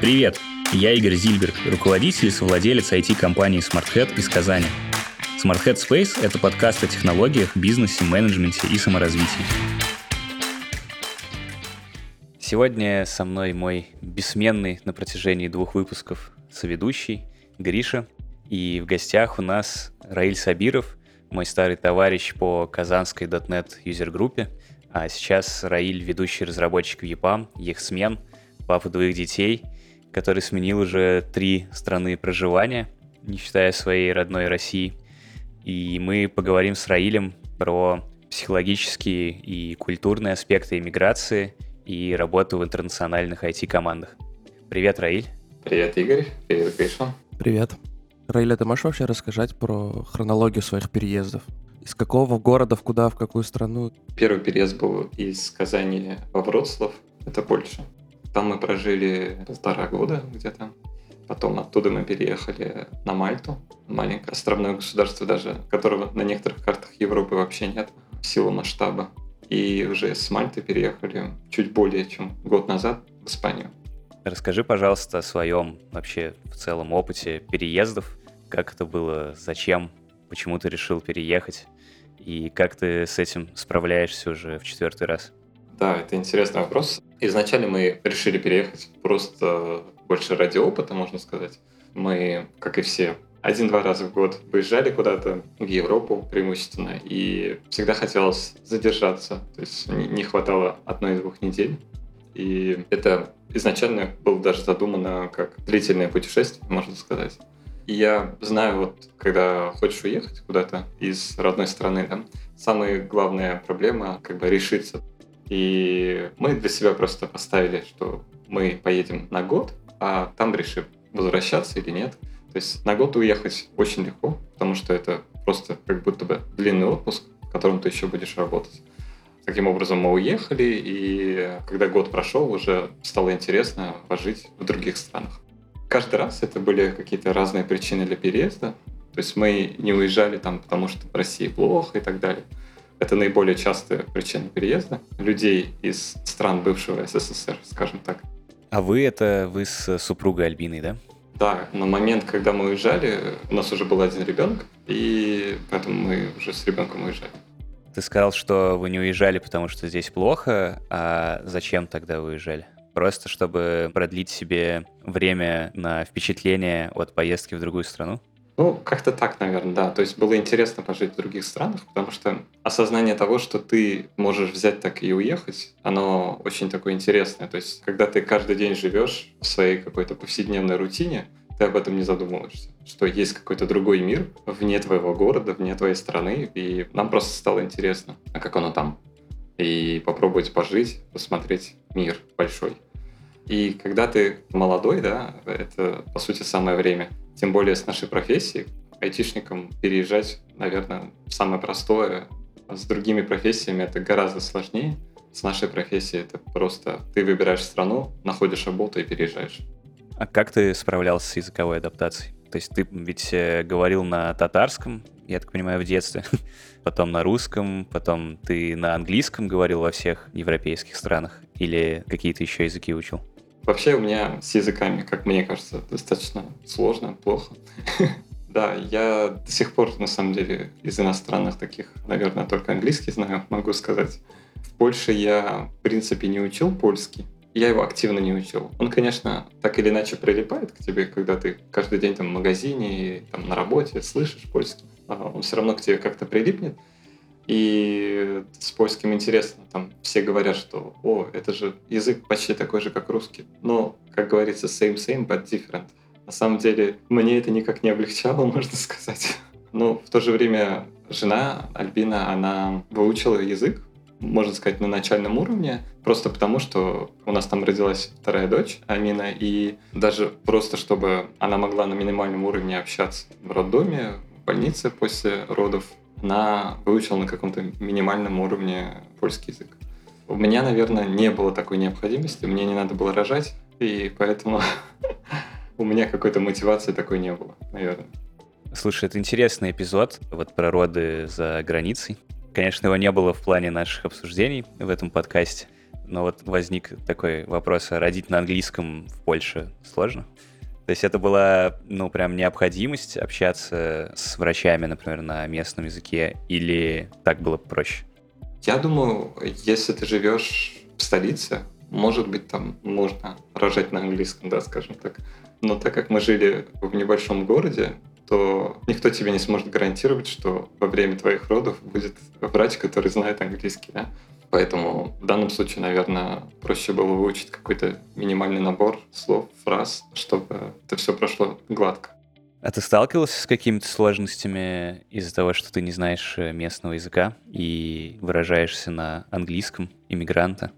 Привет! Я Игорь Зильберг, руководитель и совладелец IT-компании SmartHead из Казани. SmartHead Space — это подкаст о технологиях, бизнесе, менеджменте и саморазвитии. Сегодня со мной мой бессменный на протяжении двух выпусков соведущий Гриша. И в гостях у нас Раиль Сабиров, мой старый товарищ по казанской .NET юзер-группе. А сейчас Раиль — ведущий разработчик в EPAM, Ехсмен, папа двоих детей — который сменил уже три страны проживания, не считая своей родной России. И мы поговорим с Раилем про психологические и культурные аспекты иммиграции и работу в интернациональных IT-командах. Привет, Раиль. Привет, Игорь. Привет, Гриша. Привет. Раиль, а ты можешь вообще рассказать про хронологию своих переездов? Из какого города, в куда, в какую страну? Первый переезд был из Казани во Вроцлав, это Польша. Там мы прожили полтора года где-то. Потом оттуда мы переехали на Мальту, маленькое островное государство даже, которого на некоторых картах Европы вообще нет в силу масштаба. И уже с Мальты переехали чуть более чем год назад в Испанию. Расскажи, пожалуйста, о своем вообще в целом опыте переездов. Как это было, зачем, почему ты решил переехать и как ты с этим справляешься уже в четвертый раз? Да, это интересный вопрос. Изначально мы решили переехать просто больше ради опыта, можно сказать. Мы, как и все, один-два раза в год выезжали куда-то в Европу преимущественно, и всегда хотелось задержаться, то есть не хватало одной-двух недель. И это изначально было даже задумано как длительное путешествие, можно сказать. И я знаю, вот когда хочешь уехать куда-то из родной страны, да, самая главная проблема как бы решиться. И мы для себя просто поставили, что мы поедем на год, а там решим, возвращаться или нет. То есть на год уехать очень легко, потому что это просто как будто бы длинный отпуск, в котором ты еще будешь работать. Таким образом, мы уехали, и когда год прошел, уже стало интересно пожить в других странах. Каждый раз это были какие-то разные причины для переезда. То есть мы не уезжали там, потому что в России плохо и так далее. Это наиболее частая причина переезда людей из стран бывшего СССР, скажем так. А вы это вы с супругой Альбиной, да? Да, на момент, когда мы уезжали, у нас уже был один ребенок, и поэтому мы уже с ребенком уезжали. Ты сказал, что вы не уезжали, потому что здесь плохо, а зачем тогда вы уезжали? Просто чтобы продлить себе время на впечатление от поездки в другую страну? Ну, как-то так, наверное, да. То есть было интересно пожить в других странах, потому что осознание того, что ты можешь взять так и уехать, оно очень такое интересное. То есть когда ты каждый день живешь в своей какой-то повседневной рутине, ты об этом не задумываешься, что есть какой-то другой мир вне твоего города, вне твоей страны, и нам просто стало интересно, а как оно там. И попробовать пожить, посмотреть мир большой. И когда ты молодой, да, это, по сути, самое время – тем более с нашей профессией, айтишникам переезжать, наверное, самое простое. С другими профессиями это гораздо сложнее. С нашей профессией это просто ты выбираешь страну, находишь работу и переезжаешь. А как ты справлялся с языковой адаптацией? То есть ты ведь э, говорил на татарском, я так понимаю, в детстве, потом на русском, потом ты на английском говорил во всех европейских странах или какие-то еще языки учил? Вообще у меня с языками, как мне кажется, достаточно сложно, плохо. Да, я до сих пор, на самом деле, из иностранных таких, наверное, только английский знаю, могу сказать. В Польше я, в принципе, не учил польский. Я его активно не учил. Он, конечно, так или иначе прилипает к тебе, когда ты каждый день там в магазине, там на работе слышишь польский. А он все равно к тебе как-то прилипнет. И с польским интересно. Там все говорят, что о, это же язык почти такой же, как русский. Но, как говорится, same-same, but different. На самом деле, мне это никак не облегчало, можно сказать. Но в то же время жена Альбина, она выучила язык, можно сказать, на начальном уровне, просто потому, что у нас там родилась вторая дочь, Амина, и даже просто, чтобы она могла на минимальном уровне общаться в роддоме, в больнице после родов, она выучила на каком-то минимальном уровне польский язык. У меня, наверное, не было такой необходимости, мне не надо было рожать, и поэтому у меня какой-то мотивации такой не было, наверное. Слушай, это интересный эпизод вот про роды за границей. Конечно, его не было в плане наших обсуждений в этом подкасте, Но вот возник такой вопрос, а родить на английском в Польше сложно? То есть это была, ну, прям необходимость общаться с врачами, например, на местном языке, или так было проще? Я думаю, если ты живешь в столице, может быть, там можно рожать на английском, да, скажем так. Но так как мы жили в небольшом городе, то никто тебе не сможет гарантировать, что во время твоих родов будет врач, который знает английский, да. Поэтому в данном случае, наверное, проще было выучить какой-то минимальный набор слов, фраз, чтобы это все прошло гладко. А ты сталкивался с какими-то сложностями из-за того, что ты не знаешь э, местного языка и выражаешься на английском иммигранта?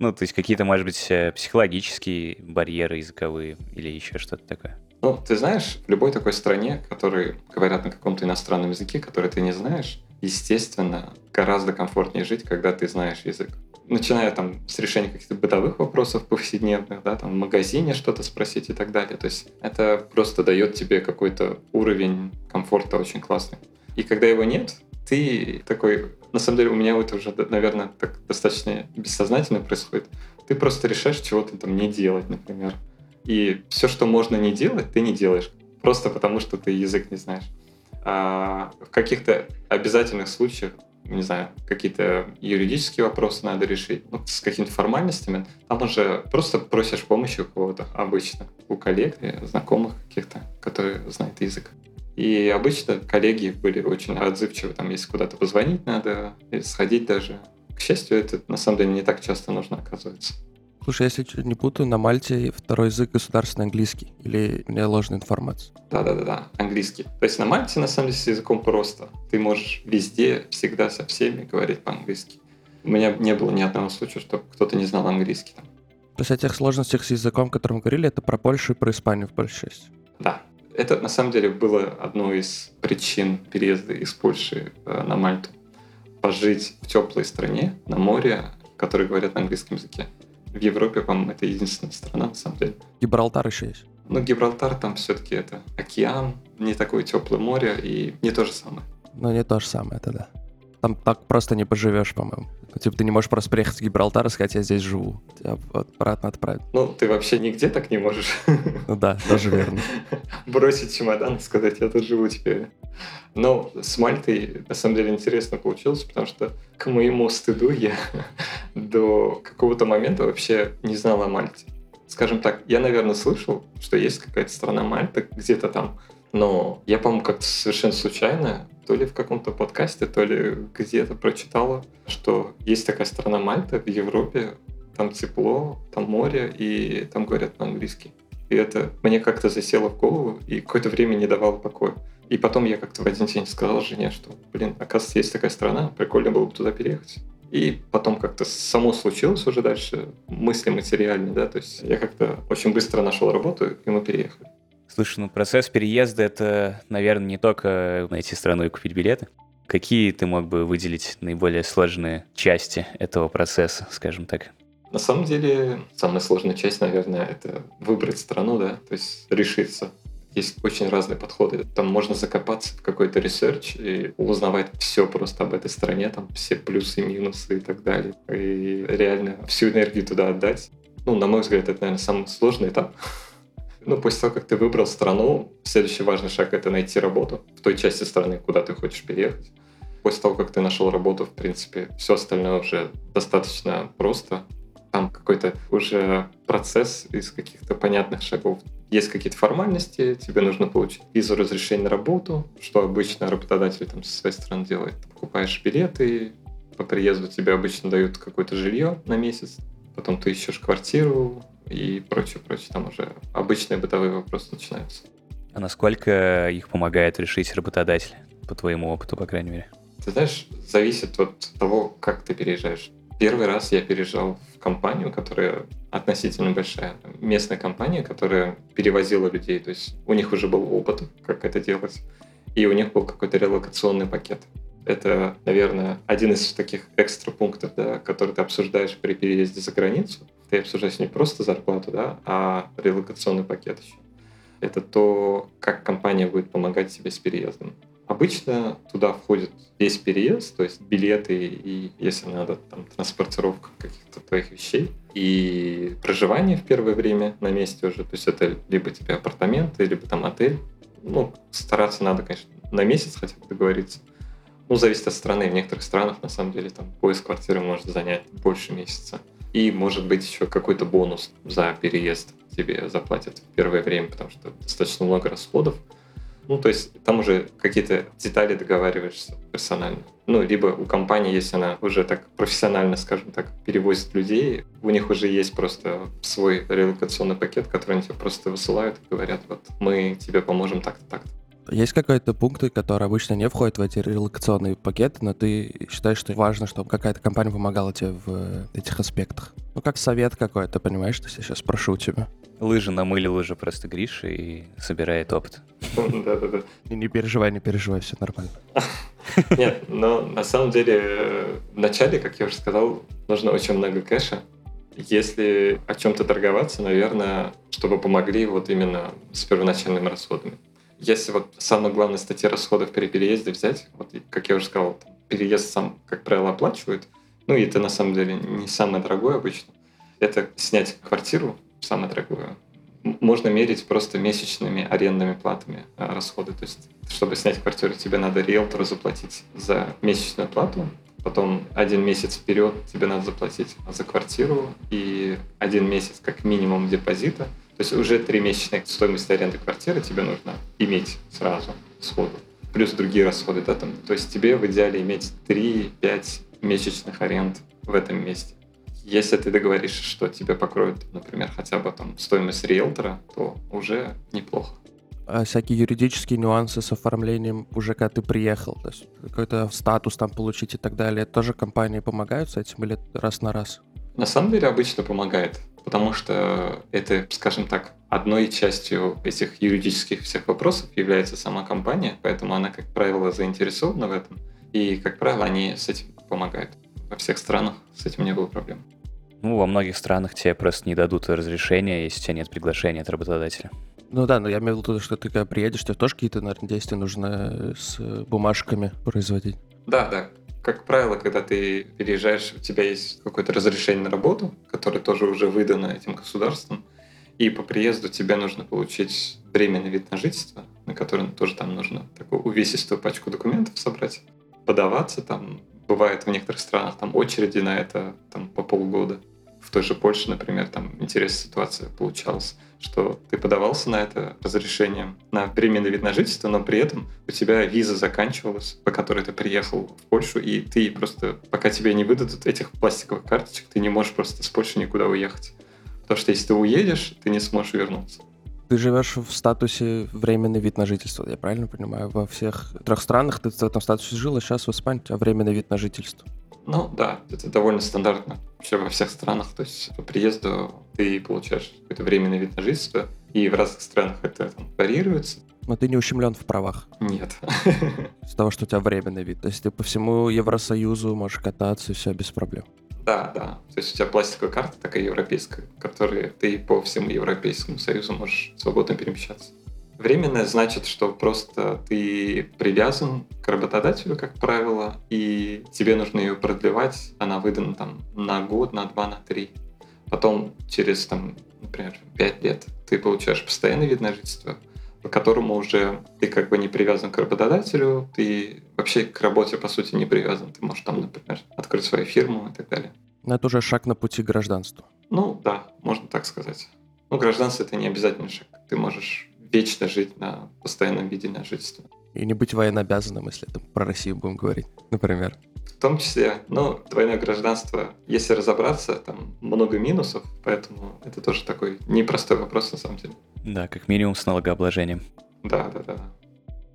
Ну, то есть какие-то, может быть, э, психологические барьеры языковые или еще что-то такое? Ну, ты знаешь, в любой такой стране, которые говорят на каком-то иностранном языке, который ты не знаешь, естественно, гораздо комфортнее жить, когда ты знаешь язык начиная там с решения каких-то бытовых вопросов повседневных, да, там в магазине что-то спросить и так далее. То есть это просто дает тебе какой-то уровень комфорта очень классный. И когда его нет, ты такой... На самом деле у меня это уже, наверное, так достаточно бессознательно происходит. Ты просто решаешь чего-то там не делать, например. И все, что можно не делать, ты не делаешь. Просто потому, что ты язык не знаешь. А в каких-то обязательных случаях не знаю, какие-то юридические вопросы надо решить, ну, с какими-то формальностями, там уже просто просишь помощи у кого-то обычно, у коллег, знакомых каких-то, которые знают язык. И обычно коллеги были очень отзывчивы, там, если куда-то позвонить надо, сходить даже. К счастью, это на самом деле не так часто нужно, оказывается. Слушай, если не путаю, на Мальте второй язык государственный английский. Или у меня ложная информация? Да-да-да, английский. То есть на Мальте, на самом деле, с языком просто. Ты можешь везде, всегда со всеми говорить по-английски. У меня не было ни одного случая, что кто-то не знал английский там. То есть о тех сложностях с языком, о котором мы говорили, это про Польшу и про Испанию в большей части? Да. Это на самом деле было одной из причин переезда из Польши э, на Мальту. Пожить в теплой стране, на море, которые говорят на английском языке в Европе, по-моему, это единственная страна, на самом деле. Гибралтар еще есть. Ну, Гибралтар там все-таки это океан, не такое теплое море и не то же самое. Ну, не то же самое, это да. Там так просто не поживешь, по-моему. Типа, ты не можешь просто приехать в Гибралтар и сказать, я здесь живу. Тебя обратно отправят. Ну, ты вообще нигде так не можешь. Ну да, даже верно. Бросить чемодан и сказать, я тут живу теперь. Но с Мальтой, на самом деле, интересно получилось, потому что, к моему стыду, я до какого-то момента вообще не знал о Мальте. Скажем так, я, наверное, слышал, что есть какая-то страна Мальта где-то там, но я, по-моему, как-то совершенно случайно, то ли в каком-то подкасте, то ли где-то прочитала, что есть такая страна Мальта в Европе, там тепло, там море, и там говорят по-английски. И это мне как-то засело в голову и какое-то время не давало покоя. И потом я как-то в один день сказал жене, что, блин, оказывается, есть такая страна, прикольно было бы туда переехать. И потом как-то само случилось уже дальше, мысли материальные, да, то есть я как-то очень быстро нашел работу, и мы переехали. Слушай, ну процесс переезда — это, наверное, не только найти страну и купить билеты. Какие ты мог бы выделить наиболее сложные части этого процесса, скажем так? На самом деле, самая сложная часть, наверное, это выбрать страну, да, то есть решиться. Есть очень разные подходы. Там можно закопаться в какой-то research и узнавать все просто об этой стране, там все плюсы, минусы и так далее. И реально всю энергию туда отдать. Ну, на мой взгляд, это, наверное, самый сложный этап. Ну, после того, как ты выбрал страну, следующий важный шаг — это найти работу в той части страны, куда ты хочешь переехать. После того, как ты нашел работу, в принципе, все остальное уже достаточно просто. Там какой-то уже процесс из каких-то понятных шагов. Есть какие-то формальности, тебе нужно получить визу разрешение на работу, что обычно работодатели там со своей стороны делают. Ты покупаешь билеты, по приезду тебе обычно дают какое-то жилье на месяц, потом ты ищешь квартиру, и прочее, прочее. Там уже обычные бытовые вопросы начинаются. А насколько их помогает решить работодатель, по твоему опыту, по крайней мере? Ты знаешь, зависит от того, как ты переезжаешь. Первый раз я переезжал в компанию, которая относительно большая, местная компания, которая перевозила людей, то есть у них уже был опыт, как это делать, и у них был какой-то релокационный пакет. Это, наверное, один из таких экстра пунктов, да, который ты обсуждаешь при переезде за границу ты обсуждаешь не просто зарплату, да, а релокационный пакет еще. Это то, как компания будет помогать тебе с переездом. обычно туда входит весь переезд, то есть билеты и, если надо, там, транспортировка каких-то твоих вещей и проживание в первое время на месте уже. То есть это либо тебе апартаменты, либо там отель. Ну, стараться надо, конечно, на месяц хотя бы договориться. Ну, зависит от страны. В некоторых странах, на самом деле, там поиск квартиры может занять больше месяца. И, может быть, еще какой-то бонус за переезд тебе заплатят в первое время, потому что достаточно много расходов. Ну, то есть там уже какие-то детали договариваешься персонально. Ну, либо у компании, если она уже так профессионально, скажем так, перевозит людей, у них уже есть просто свой релокационный пакет, который они тебе просто высылают и говорят, вот, мы тебе поможем так-то, так-то. Есть какие-то пункты, которые обычно не входят в эти релокационные пакеты, но ты считаешь, что важно, чтобы какая-то компания помогала тебе в этих аспектах? Ну, как совет какой-то, понимаешь, что я сейчас спрошу у тебя. Лыжи намылил уже просто Гриша и собирает опыт. Да-да-да. Не переживай, не переживай, все нормально. Нет, но на самом деле в начале, как я уже сказал, нужно очень много кэша. Если о чем-то торговаться, наверное, чтобы помогли вот именно с первоначальными расходами. Если вот самая главная статья расходов при переезде взять, вот как я уже сказал, переезд сам, как правило, оплачивают, ну и это на самом деле не самое дорогое обычно, это снять квартиру, самое дорогое. Можно мерить просто месячными арендными платами а, расходы. То есть, чтобы снять квартиру, тебе надо риэлтору заплатить за месячную плату, потом один месяц вперед тебе надо заплатить за квартиру и один месяц как минимум депозита. То есть уже три месячной стоимости аренды квартиры тебе нужно иметь сразу, сходу. Плюс другие расходы. Да, там. То есть тебе в идеале иметь 3-5 месячных аренд в этом месте. Если ты договоришься, что тебе покроют, например, хотя бы там стоимость риэлтора, то уже неплохо. А всякие юридические нюансы с оформлением уже когда ты приехал, то есть какой-то статус там получить и так далее, тоже компании помогают с этим или раз на раз? На самом деле обычно помогает, потому что это, скажем так, одной частью этих юридических всех вопросов является сама компания, поэтому она, как правило, заинтересована в этом, и, как правило, они с этим помогают. Во всех странах с этим не было проблем. Ну, во многих странах тебе просто не дадут разрешения, если у тебя нет приглашения от работодателя. Ну да, но я имею в виду, что ты когда приедешь, тебе тоже какие-то, наверное, действия нужно с бумажками производить. Да, да. Как правило, когда ты переезжаешь, у тебя есть какое-то разрешение на работу, которое тоже уже выдано этим государством, и по приезду тебе нужно получить временный вид на жительство, на который тоже там нужно такую увесистую пачку документов собрать, подаваться там. Бывает в некоторых странах там очереди на это там по полгода в той же Польше, например, там интересная ситуация получалась, что ты подавался на это разрешение на временный вид на жительство, но при этом у тебя виза заканчивалась, по которой ты приехал в Польшу, и ты просто, пока тебе не выдадут этих пластиковых карточек, ты не можешь просто с Польши никуда уехать. Потому что если ты уедешь, ты не сможешь вернуться. Ты живешь в статусе временный вид на жительство, я правильно понимаю? Во всех трех странах ты в этом статусе жил, а сейчас в Испании у тебя временный вид на жительство. Ну да, это довольно стандартно вообще во всех странах. То есть по приезду ты получаешь какой-то временный вид на жительство, и в разных странах это там, варьируется. Но ты не ущемлен в правах. Нет. С того, что у тебя временный вид. То есть ты по всему Евросоюзу можешь кататься, и все без проблем. Да, да. То есть у тебя пластиковая карта, такая европейская, которой ты по всему Европейскому Союзу можешь свободно перемещаться. Временное значит, что просто ты привязан к работодателю, как правило, и тебе нужно ее продлевать. Она выдана там на год, на два, на три. Потом через, там, например, пять лет ты получаешь постоянный вид на жительство, по которому уже ты как бы не привязан к работодателю, ты вообще к работе, по сути, не привязан. Ты можешь там, например, открыть свою фирму и так далее. Но это уже шаг на пути к гражданству. Ну, да, можно так сказать. Ну, гражданство — это не обязательный шаг. Ты можешь вечно жить на постоянном виде на жительство. И не быть военнообязанным, если это про Россию будем говорить, например. В том числе, ну, двойное гражданство, если разобраться, там много минусов, поэтому это тоже такой непростой вопрос на самом деле. Да, как минимум с налогообложением. Да, да, да.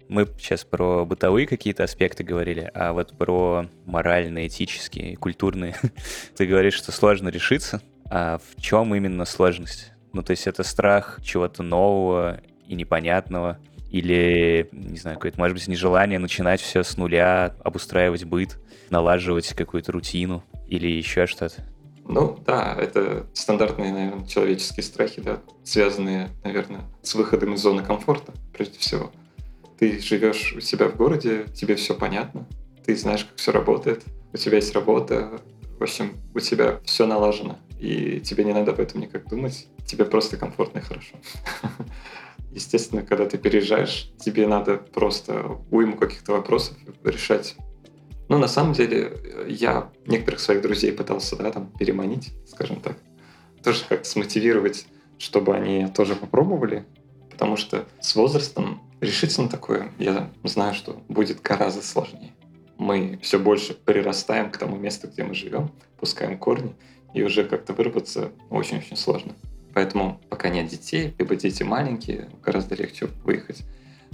Мы сейчас про бытовые какие-то аспекты говорили, а вот про моральные, этические, культурные. Ты говоришь, что сложно решиться. А в чем именно сложность? Ну, то есть это страх чего-то нового и непонятного, или, не знаю, какое-то, может быть, нежелание начинать все с нуля, обустраивать быт, налаживать какую-то рутину или еще что-то. Ну да, это стандартные, наверное, человеческие страхи, да, связанные, наверное, с выходом из зоны комфорта, прежде всего. Ты живешь у себя в городе, тебе все понятно, ты знаешь, как все работает, у тебя есть работа, в общем, у тебя все налажено, и тебе не надо об этом никак думать, тебе просто комфортно и хорошо. Естественно, когда ты переезжаешь, тебе надо просто уйму каких-то вопросов решать. Ну, на самом деле, я некоторых своих друзей пытался, да, там, переманить, скажем так. Тоже как смотивировать, чтобы они тоже попробовали, потому что с возрастом решительно такое, я знаю, что будет гораздо сложнее. Мы все больше прирастаем к тому месту, где мы живем, пускаем корни, и уже как-то выработаться очень-очень сложно. Поэтому пока нет детей, либо дети маленькие, гораздо легче выехать.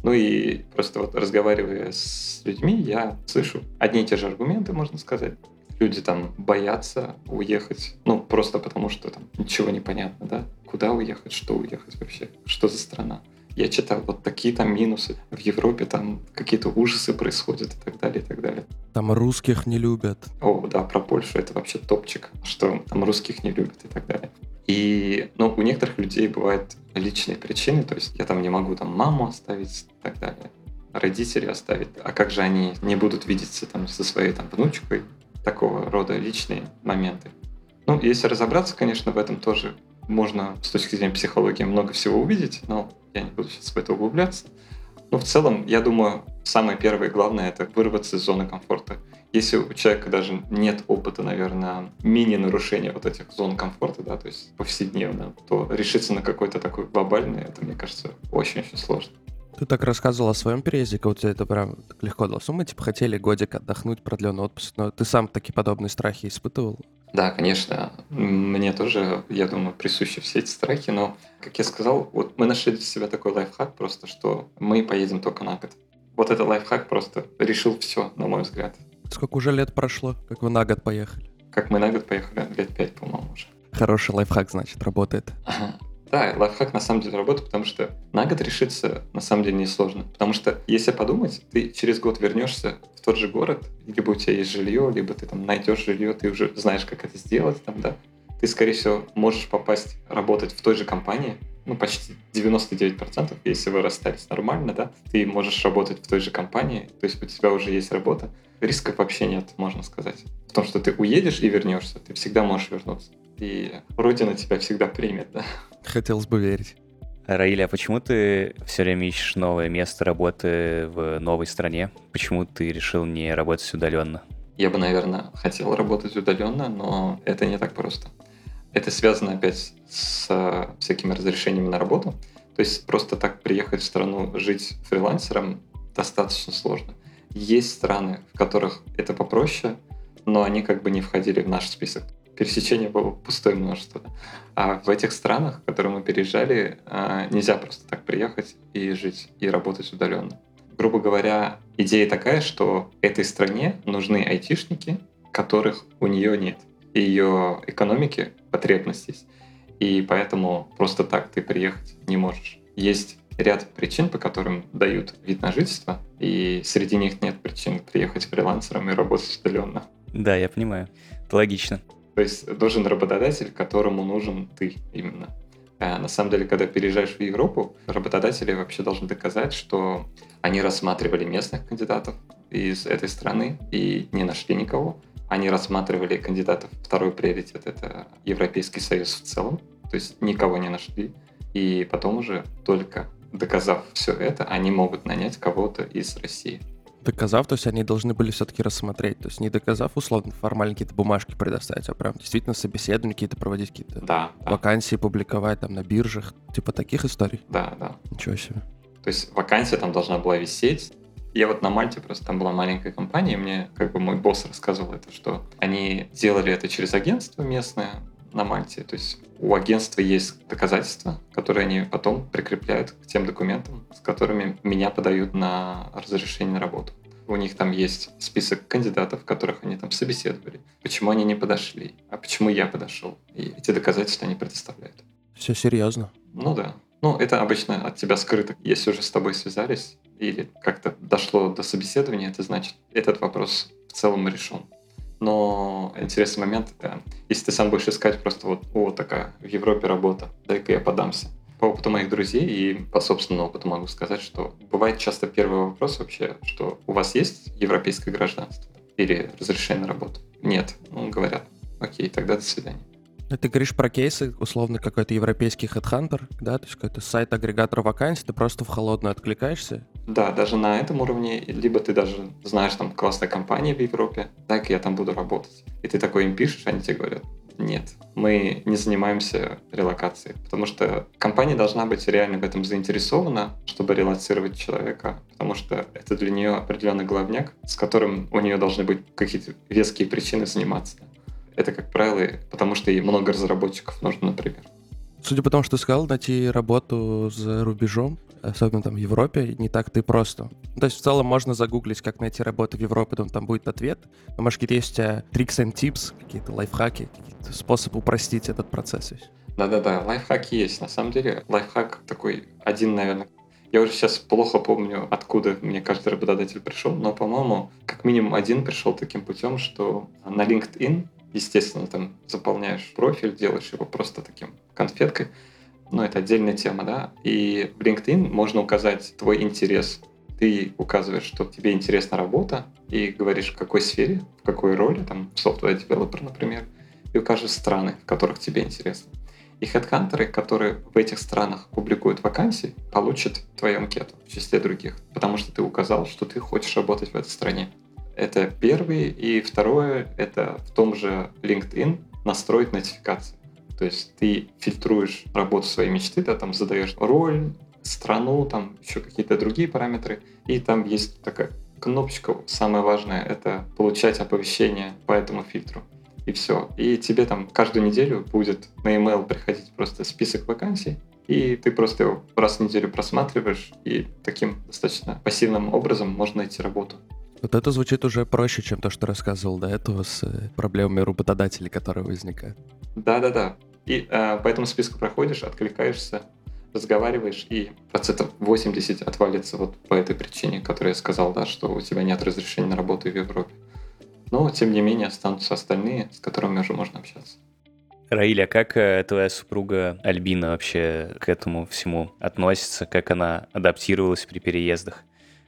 Ну и просто вот разговаривая с людьми, я слышу одни и те же аргументы, можно сказать. Люди там боятся уехать, ну, просто потому что там ничего не понятно, да? Куда уехать, что уехать вообще, что за страна. Я читал вот такие там минусы. В Европе там какие-то ужасы происходят и так далее, и так далее. Там русских не любят. О, да, про Польшу это вообще топчик, что там русских не любят и так далее. И, ну, у некоторых людей бывают личные причины, то есть я там не могу там маму оставить и так далее, родителей оставить. А как же они не будут видеться там со своей там внучкой? Такого рода личные моменты. Ну, если разобраться, конечно, в этом тоже можно с точки зрения психологии много всего увидеть, но я не буду сейчас в это углубляться. Но в целом, я думаю, самое первое и главное — это вырваться из зоны комфорта. Если у человека даже нет опыта, наверное, мини-нарушения вот этих зон комфорта, да, то есть повседневно, то решиться на какой-то такой глобальный, это, мне кажется, очень-очень сложно. Ты так рассказывал о своем переезде, как у тебя это прям легко далось. Мы типа хотели годик отдохнуть, продленный отпуск, но ты сам такие подобные страхи испытывал? Да, конечно. Мне тоже, я думаю, присущи все эти страхи, но, как я сказал, вот мы нашли для себя такой лайфхак просто, что мы поедем только на год. Вот этот лайфхак просто решил все, на мой взгляд. Сколько уже лет прошло, как вы на год поехали? Как мы на год поехали? Лет пять, по-моему, уже. Хороший лайфхак, значит, работает. Ага. Да, лайфхак на самом деле работает, потому что на год решиться на самом деле несложно. Потому что, если подумать, ты через год вернешься в тот же город, либо у тебя есть жилье, либо ты там найдешь жилье, ты уже знаешь, как это сделать, там, да. Ты, скорее всего, можешь попасть работать в той же компании, ну, почти 99%, если вы расстались нормально, да, ты можешь работать в той же компании, то есть у тебя уже есть работа, рисков вообще нет, можно сказать. В том, что ты уедешь и вернешься, ты всегда можешь вернуться. И Родина тебя всегда примет, да. Хотелось бы верить. Раиля, а почему ты все время ищешь новое место работы в новой стране? Почему ты решил не работать удаленно? Я бы, наверное, хотел работать удаленно, но это не так просто. Это связано опять с всякими разрешениями на работу. То есть просто так приехать в страну жить фрилансером достаточно сложно. Есть страны, в которых это попроще, но они как бы не входили в наш список пересечения было пустое множество. А в этих странах, в которые мы переезжали, а, нельзя просто так приехать и жить, и работать удаленно. Грубо говоря, идея такая, что этой стране нужны айтишники, которых у нее нет. Ее экономики потребность есть. И поэтому просто так ты приехать не можешь. Есть ряд причин, по которым дают вид на жительство, и среди них нет причин приехать фрилансером и работать удаленно. Да, я понимаю. Это логично. То есть нужен работодатель, которому нужен ты именно. А на самом деле, когда переезжаешь в Европу, работодатели вообще должны доказать, что они рассматривали местных кандидатов из этой страны и не нашли никого. Они рассматривали кандидатов второй приоритет, это Европейский Союз в целом, то есть никого не нашли. И потом уже только доказав все это, они могут нанять кого-то из России доказав, то есть они должны были все-таки рассмотреть, то есть не доказав, условно, формально какие-то бумажки предоставить, а прям действительно собеседования какие-то проводить, какие-то да, вакансии да. публиковать там на биржах, типа таких историй. Да, да. Ничего себе. То есть вакансия там должна была висеть. Я вот на Мальте просто там была маленькая компания, и мне как бы мой босс рассказывал это, что они делали это через агентство местное, на Мальте. То есть у агентства есть доказательства, которые они потом прикрепляют к тем документам, с которыми меня подают на разрешение на работу. У них там есть список кандидатов, которых они там собеседовали. Почему они не подошли? А почему я подошел? И эти доказательства они предоставляют. Все серьезно. Ну да. Ну, это обычно от тебя скрыто. Если уже с тобой связались или как-то дошло до собеседования, это значит, этот вопрос в целом решен. Но интересный момент, это, если ты сам будешь искать просто вот, о, такая в Европе работа, дай-ка я подамся. по опыту моих друзей и по собственному опыту могу сказать, что бывает часто первый вопрос вообще, что у вас есть европейское гражданство или разрешение на работу? Нет. Ну, говорят, окей, тогда до свидания. Ну, ты говоришь про кейсы, условно, какой-то европейский хедхантер, да, то есть какой-то сайт-агрегатор вакансий, ты просто в холодную откликаешься? Да, даже на этом уровне, либо ты даже знаешь там классная компания в Европе, так я там буду работать. И ты такой им пишешь, они тебе говорят, нет, мы не занимаемся релокацией, потому что компания должна быть реально в этом заинтересована, чтобы релацировать человека, потому что это для нее определенный главняк, с которым у нее должны быть какие-то веские причины заниматься. Это, как правило, потому что ей много разработчиков нужно, например. Судя по тому, что ты сказал, найти работу за рубежом, особенно там в Европе, не так ты просто. То есть в целом можно загуглить, как найти работу в Европе, там, там будет ответ. Но, может, какие-то есть трикс and tips, какие-то лайфхаки, какие-то способы упростить этот процесс. Да-да-да, лайфхаки есть. На самом деле, лайфхак такой один, наверное, я уже сейчас плохо помню, откуда мне каждый работодатель пришел, но, по-моему, как минимум один пришел таким путем, что на LinkedIn естественно, там заполняешь профиль, делаешь его просто таким конфеткой, но это отдельная тема, да. И в LinkedIn можно указать твой интерес. Ты указываешь, что тебе интересна работа, и говоришь, в какой сфере, в какой роли, там, software developer, например, и укажешь страны, в которых тебе интересно. И хедхантеры, которые в этих странах публикуют вакансии, получат твою анкету в числе других, потому что ты указал, что ты хочешь работать в этой стране. Это первый. И второе, это в том же LinkedIn настроить нотификации. То есть ты фильтруешь работу своей мечты, да, там задаешь роль, страну, там еще какие-то другие параметры, и там есть такая кнопочка, самое важное, это получать оповещение по этому фильтру. И все. И тебе там каждую неделю будет на email приходить просто список вакансий, и ты просто его раз в неделю просматриваешь, и таким достаточно пассивным образом можно найти работу. Вот это звучит уже проще, чем то, что рассказывал до этого с э, проблемами работодателей, которые возникают. Да-да-да. И э, по этому списку проходишь, откликаешься, разговариваешь, и процентов 80 отвалится вот по этой причине, которую я сказал, да, что у тебя нет разрешения на работу в Европе. Но, тем не менее, останутся остальные, с которыми уже можно общаться. Раиля, как э, твоя супруга Альбина вообще к этому всему относится? Как она адаптировалась при переездах?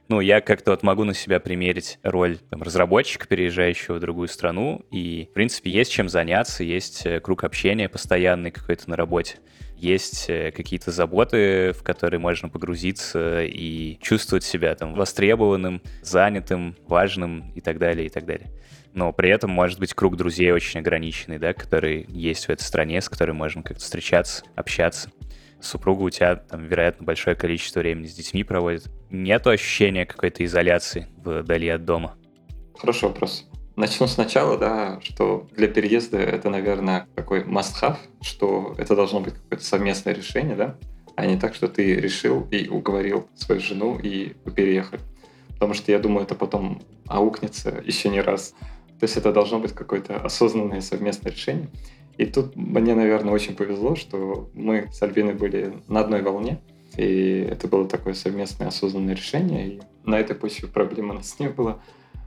Ну, я как-то вот могу на себя примерить роль там, разработчика, переезжающего в другую страну, и, в принципе, есть чем заняться, есть э, круг общения постоянный какой-то на работе, есть э, какие-то заботы, в которые можно погрузиться и чувствовать себя там востребованным, занятым, важным и так далее, и так далее. Но при этом может быть круг друзей очень ограниченный, да, которые есть в этой стране, с которыми можно как-то встречаться, общаться супруга у тебя, там, вероятно, большое количество времени с детьми проводит. Нету ощущения какой-то изоляции вдали от дома? Хороший вопрос. Начну сначала, да, что для переезда это, наверное, такой must-have, что это должно быть какое-то совместное решение, да, а не так, что ты решил и уговорил свою жену, и переехали. Потому что я думаю, это потом аукнется еще не раз. То есть это должно быть какое-то осознанное совместное решение. И тут мне, наверное, очень повезло, что мы с Альбиной были на одной волне, и это было такое совместное осознанное решение, и на этой почве проблем у нас не было.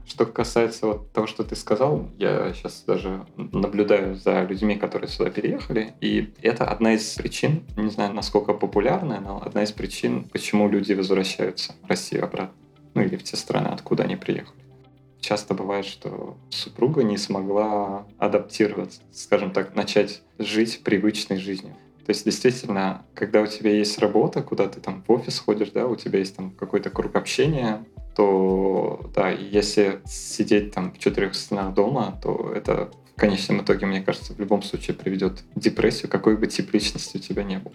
Что касается вот того, что ты сказал, я сейчас даже наблюдаю за людьми, которые сюда переехали, и это одна из причин, не знаю, насколько популярная, но одна из причин, почему люди возвращаются в Россию обратно, ну или в те страны, откуда они приехали часто бывает, что супруга не смогла адаптироваться, скажем так, начать жить привычной жизнью. То есть действительно, когда у тебя есть работа, куда ты там в офис ходишь, да, у тебя есть там какой-то круг общения, то да, если сидеть там в четырех стенах дома, то это в конечном итоге, мне кажется, в любом случае приведет к депрессию, какой бы тип личности у тебя не был.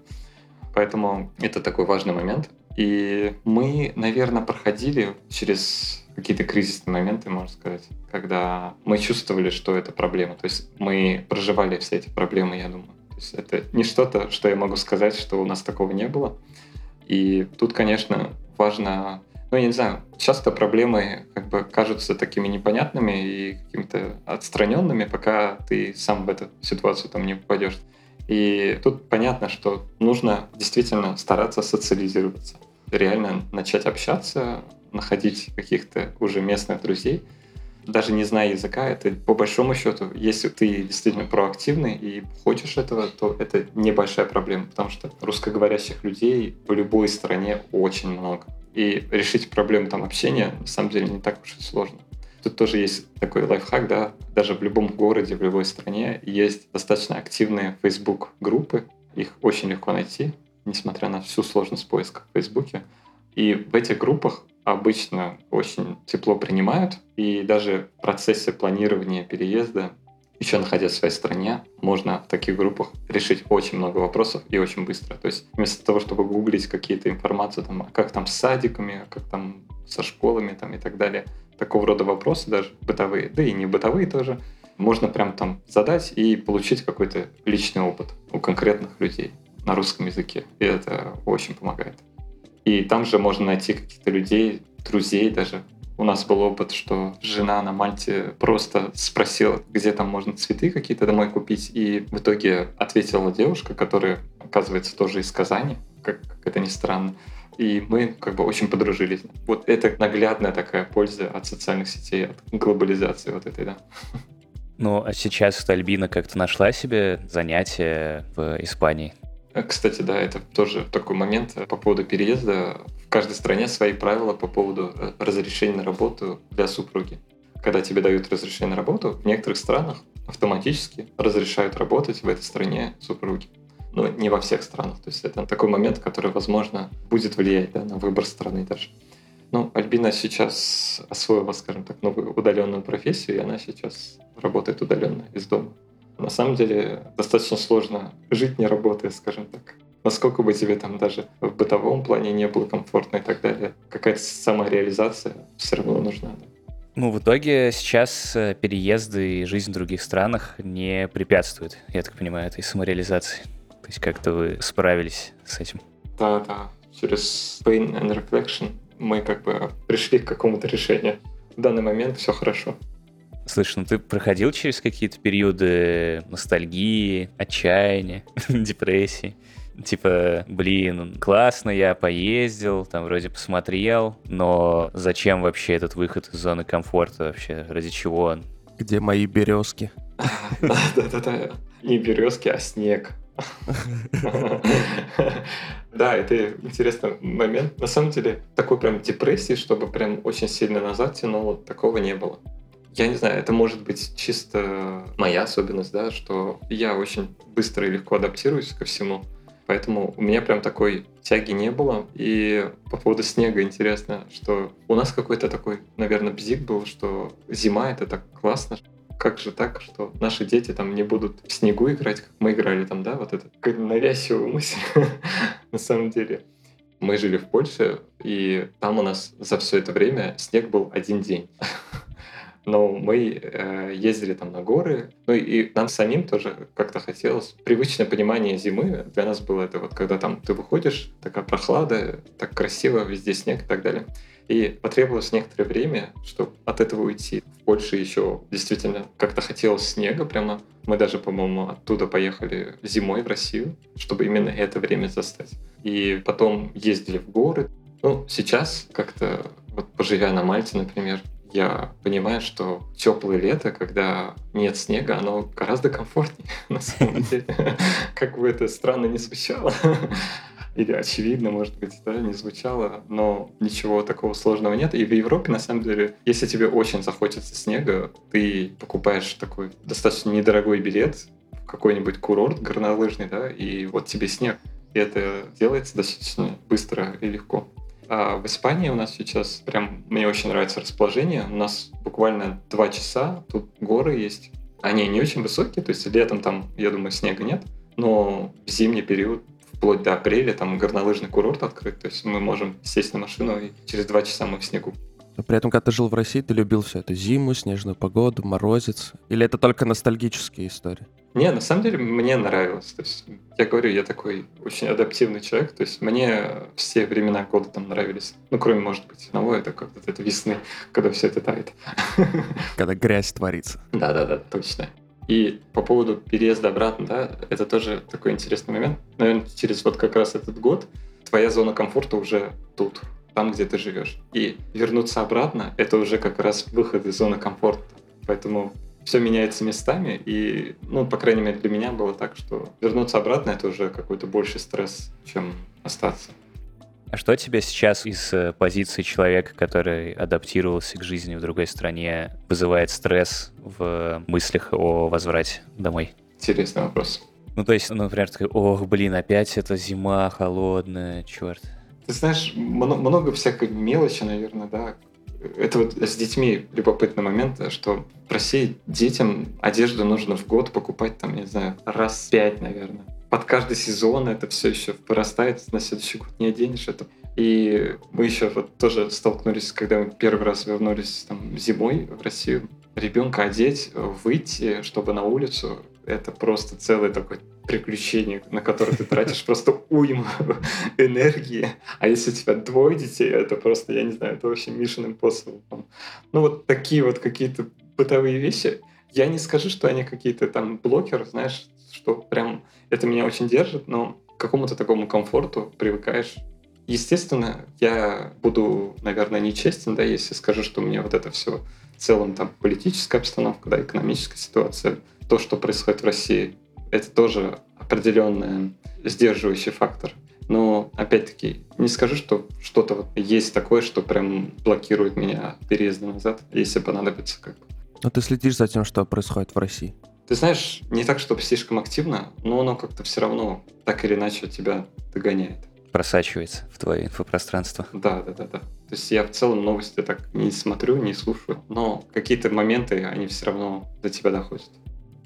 Поэтому это такой важный момент. И мы, наверное, проходили через какие-то кризисные моменты, можно сказать, когда мы чувствовали, что это проблема. То есть мы проживали все эти проблемы, я думаю. То есть это не что-то, что я могу сказать, что у нас такого не было. И тут, конечно, важно ну, я не знаю, часто проблемы как бы кажутся такими непонятными и какими-то отстраненными, пока ты сам в эту ситуацию там не попадешь. И тут понятно, что нужно действительно стараться социализироваться, реально начать общаться, находить каких-то уже местных друзей. даже не зная языка, это по большому счету, если ты действительно проактивный и хочешь этого, то это небольшая проблема, потому что русскоговорящих людей в любой стране очень много. И решить проблему там общения на самом деле не так уж и сложно. Тут тоже есть такой лайфхак, да, даже в любом городе, в любой стране есть достаточно активные Facebook-группы, их очень легко найти, несмотря на всю сложность поиска в Фейсбуке. И в этих группах обычно очень тепло принимают, и даже в процессе планирования переезда, еще находясь в своей стране, можно в таких группах решить очень много вопросов и очень быстро. То есть вместо того, чтобы гуглить какие-то информацию, там, а как там с садиками, а как там со школами там, и так далее, такого рода вопросы даже бытовые, да и не бытовые тоже, можно прям там задать и получить какой-то личный опыт у конкретных людей на русском языке. И это очень помогает. И там же можно найти каких-то людей, друзей даже. У нас был опыт, что жена на Мальте просто спросила, где там можно цветы какие-то домой купить, и в итоге ответила девушка, которая, оказывается, тоже из Казани, как, как это ни странно. И мы как бы очень подружились. Вот это наглядная такая польза от социальных сетей, от глобализации вот этой, да. Ну, а сейчас Альбина как-то нашла себе занятие в Испании? Кстати, да, это тоже такой момент по поводу переезда. В каждой стране свои правила по поводу э, разрешения на работу для супруги. Когда тебе дают разрешение на работу, в некоторых странах автоматически разрешают работать в этой стране супруги. Но не во всех странах. То есть это такой момент, который, возможно, будет влиять да, на выбор страны даже. Ну, Альбина сейчас освоила, скажем так, новую удаленную профессию, и она сейчас работает удаленно из дома. На самом деле достаточно сложно жить не работая, скажем так. Насколько бы тебе там даже в бытовом плане не было комфортно и так далее, какая-то самореализация все равно нужна. Да? Ну, в итоге сейчас э, переезды и жизнь в других странах не препятствуют, я так понимаю, этой самореализации. То есть как-то вы справились с этим. Да, да. Через pain and reflection мы как бы пришли к какому-то решению. В данный момент все хорошо. Слышь, ну ты проходил через какие-то периоды ностальгии, отчаяния, депрессии? Типа, блин, классно, я поездил, там вроде посмотрел, но зачем вообще этот выход из зоны комфорта вообще? Ради чего он? Где мои березки? Да-да-да. Не березки, а снег. Да, это интересный момент. На самом деле, такой прям депрессии, чтобы прям очень сильно назад тянуло, такого не было. Я не знаю, это может быть чисто моя особенность, да, что я очень быстро и легко адаптируюсь ко всему. Поэтому у меня прям такой тяги не было. И по поводу снега интересно, что у нас какой-то такой, наверное, бзик был, что зима — это так классно. Как же так, что наши дети там не будут в снегу играть, как мы играли там, да? Вот это как навязчивая мысль на самом деле. Мы жили в Польше, и там у нас за все это время снег был один день но мы э, ездили там на горы, ну и нам самим тоже как-то хотелось. Привычное понимание зимы для нас было это вот, когда там ты выходишь, такая прохлада, так красиво, везде снег и так далее. И потребовалось некоторое время, чтобы от этого уйти. В Польше еще действительно как-то хотелось снега прямо. Мы даже, по-моему, оттуда поехали зимой в Россию, чтобы именно это время застать. И потом ездили в горы. Ну, сейчас как-то, вот поживя на Мальте, например, я понимаю, что теплое лето, когда нет снега, оно гораздо комфортнее, на самом деле. Как бы это странно не звучало. Или очевидно, может быть, да, не звучало, но ничего такого сложного нет. И в Европе, на самом деле, если тебе очень захочется снега, ты покупаешь такой достаточно недорогой билет в какой-нибудь курорт горнолыжный, да, и вот тебе снег. И это делается достаточно быстро и легко. А в Испании у нас сейчас прям, мне очень нравится расположение. У нас буквально два часа, тут горы есть. Они не очень высокие, то есть летом там, я думаю, снега нет, но в зимний период вплоть до апреля там горнолыжный курорт открыт, то есть мы можем сесть на машину и через два часа мы в снегу. Но при этом, когда ты жил в России, ты любил все это зиму, снежную погоду, морозец? Или это только ностальгические истории? Не, на самом деле мне нравилось. То есть, я говорю, я такой очень адаптивный человек. То есть мне все времена года там нравились. Ну, кроме, может быть, одного, это как-то это весны, когда все это тает. Когда грязь творится. Да-да-да, точно. И по поводу переезда обратно, да, это тоже такой интересный момент. Наверное, через вот как раз этот год твоя зона комфорта уже тут. Там, где ты живешь. И вернуться обратно — это уже как раз выход из зоны комфорта. Поэтому все меняется местами, и, ну, по крайней мере, для меня было так, что вернуться обратно — это уже какой-то больший стресс, чем остаться. А что тебе сейчас из э, позиции человека, который адаптировался к жизни в другой стране, вызывает стресс в мыслях о возврате домой? Интересный вопрос. Ну, то есть, ну, например, такой, ох, блин, опять это зима холодная, черт. Ты знаешь, много, всякой мелочи, наверное, да. Это вот с детьми любопытный момент, что в России детям одежду нужно в год покупать, там, не знаю, раз пять, наверное под каждый сезон это все еще вырастает, на следующий год не оденешь это. И мы еще вот тоже столкнулись, когда мы первый раз вернулись там зимой в Россию. Ребенка одеть, выйти, чтобы на улицу, это просто целое такое приключение, на которое ты тратишь просто уйму энергии. А если у тебя двое детей, это просто, я не знаю, это вообще mission impossible. Ну вот такие вот какие-то бытовые вещи. Я не скажу, что они какие-то там блокеры, знаешь, что прям это меня очень держит, но к какому-то такому комфорту привыкаешь. Естественно, я буду, наверное, нечестен, да, если скажу, что мне вот это все в целом там политическая обстановка, да, экономическая ситуация, то, что происходит в России, это тоже определенный сдерживающий фактор. Но, опять-таки, не скажу, что что-то вот есть такое, что прям блокирует меня от переезда назад, если понадобится как бы. Но ты следишь за тем, что происходит в России? Ты знаешь, не так, чтобы слишком активно, но оно как-то все равно так или иначе тебя догоняет. Просачивается в твое инфопространство. Да, да, да, да. То есть я в целом новости так не смотрю, не слушаю, но какие-то моменты, они все равно до тебя доходят.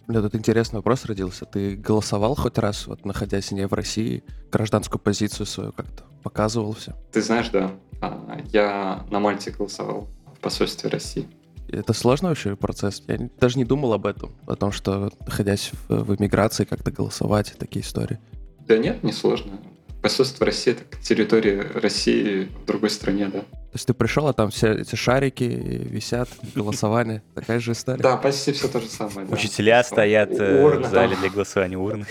Меня тут интересный вопрос родился. Ты голосовал хоть раз, вот находясь не в России, гражданскую позицию свою как-то показывал все? Ты знаешь, да. А, я на Мальте голосовал в посольстве России. Это сложный вообще процесс. Я даже не думал об этом, о том, что находясь в, в эмиграции, как-то голосовать, такие истории. Да нет, не сложно. Посольство России — это территория России в другой стране, да. То есть ты пришел, а там все эти шарики висят, голосование, такая же история? Да, почти все то же самое. Учителя стоят э, в зале для голосования урны.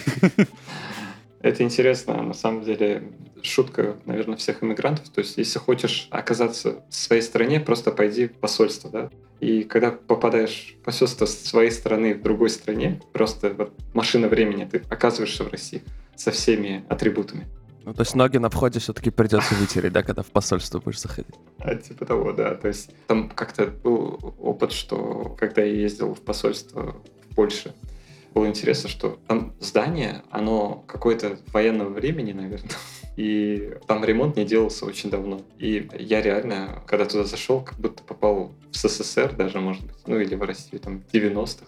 Это интересно, на самом деле шутка, наверное, всех иммигрантов. То есть, если хочешь оказаться в своей стране, просто пойди в посольство, да. И когда попадаешь в посольство с своей страны в другой стране, просто вот машина времени, ты оказываешься в России со всеми атрибутами. Ну, то есть ноги на входе все-таки придется вытереть, да, когда в посольство будешь заходить? А, типа того, да. То есть там как-то был опыт, что когда я ездил в посольство в Польше, было интересно, что там здание, оно какое-то военного времени, наверное, и там ремонт не делался очень давно. И я реально, когда туда зашел, как будто попал в СССР даже, может быть, ну или в Россию, там, 90-х.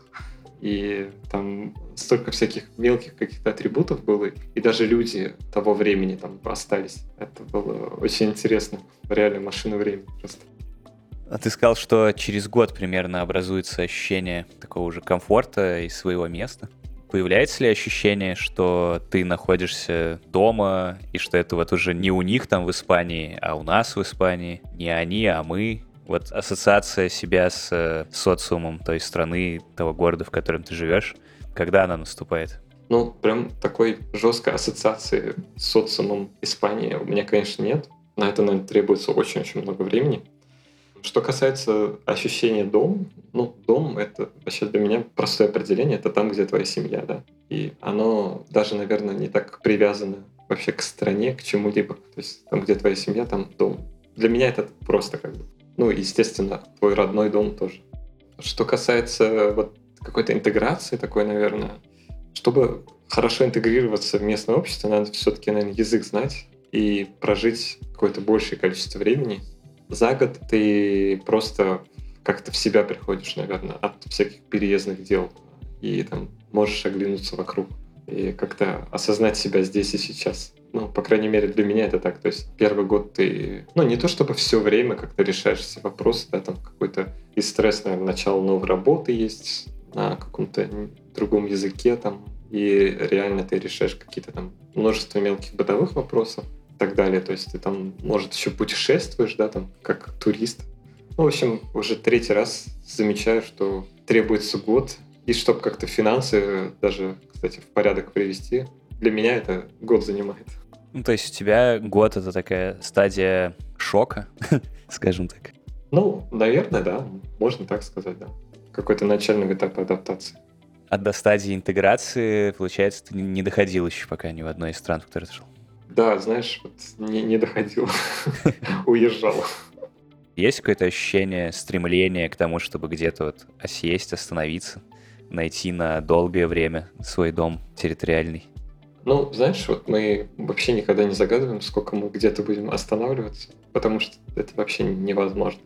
И там столько всяких мелких каких-то атрибутов было, и даже люди того времени там остались. Это было очень интересно. Реально машина времени просто. А ты сказал, что через год примерно образуется ощущение такого же комфорта и своего места. Появляется ли ощущение, что ты находишься дома, и что это вот уже не у них там в Испании, а у нас в Испании? Не они, а мы? Вот ассоциация себя с э, социумом той страны, того города, в котором ты живешь, когда она наступает? Ну, прям такой жесткой ассоциации с социумом Испании у меня, конечно, нет. На это, наверное, требуется очень-очень много времени. Что касается ощущения дом, ну, дом — это вообще для меня простое определение, это там, где твоя семья, да. И оно даже, наверное, не так привязано вообще к стране, к чему-либо. То есть там, где твоя семья, там дом. Для меня это просто как бы. Ну, естественно, твой родной дом тоже. Что касается вот какой-то интеграции такой, наверное, чтобы хорошо интегрироваться в местное общество, надо все-таки, наверное, язык знать и прожить какое-то большее количество времени за год ты просто как-то в себя приходишь, наверное, от всяких переездных дел. И там можешь оглянуться вокруг и как-то осознать себя здесь и сейчас. Ну, по крайней мере, для меня это так. То есть первый год ты, ну, не то чтобы все время как-то решаешь все вопросы, да, там какой-то и стресс, наверное, начало новой работы есть на каком-то другом языке там, и реально ты решаешь какие-то там множество мелких бытовых вопросов так далее. То есть ты там, может, еще путешествуешь, да, там, как турист. Ну, в общем, уже третий раз замечаю, что требуется год, и чтобы как-то финансы даже, кстати, в порядок привести, для меня это год занимает. Ну, то есть у тебя год — это такая стадия шока, скажем так. Ну, наверное, да. Можно так сказать, да. Какой-то начальный этап адаптации. А до стадии интеграции, получается, ты не доходил еще пока ни в одной из стран, в которой ты жил? Да, знаешь, вот не, не доходил. Уезжал. Есть какое-то ощущение, стремление к тому, чтобы где-то вот осесть, остановиться, найти на долгое время свой дом территориальный? Ну, знаешь, вот мы вообще никогда не загадываем, сколько мы где-то будем останавливаться, потому что это вообще невозможно.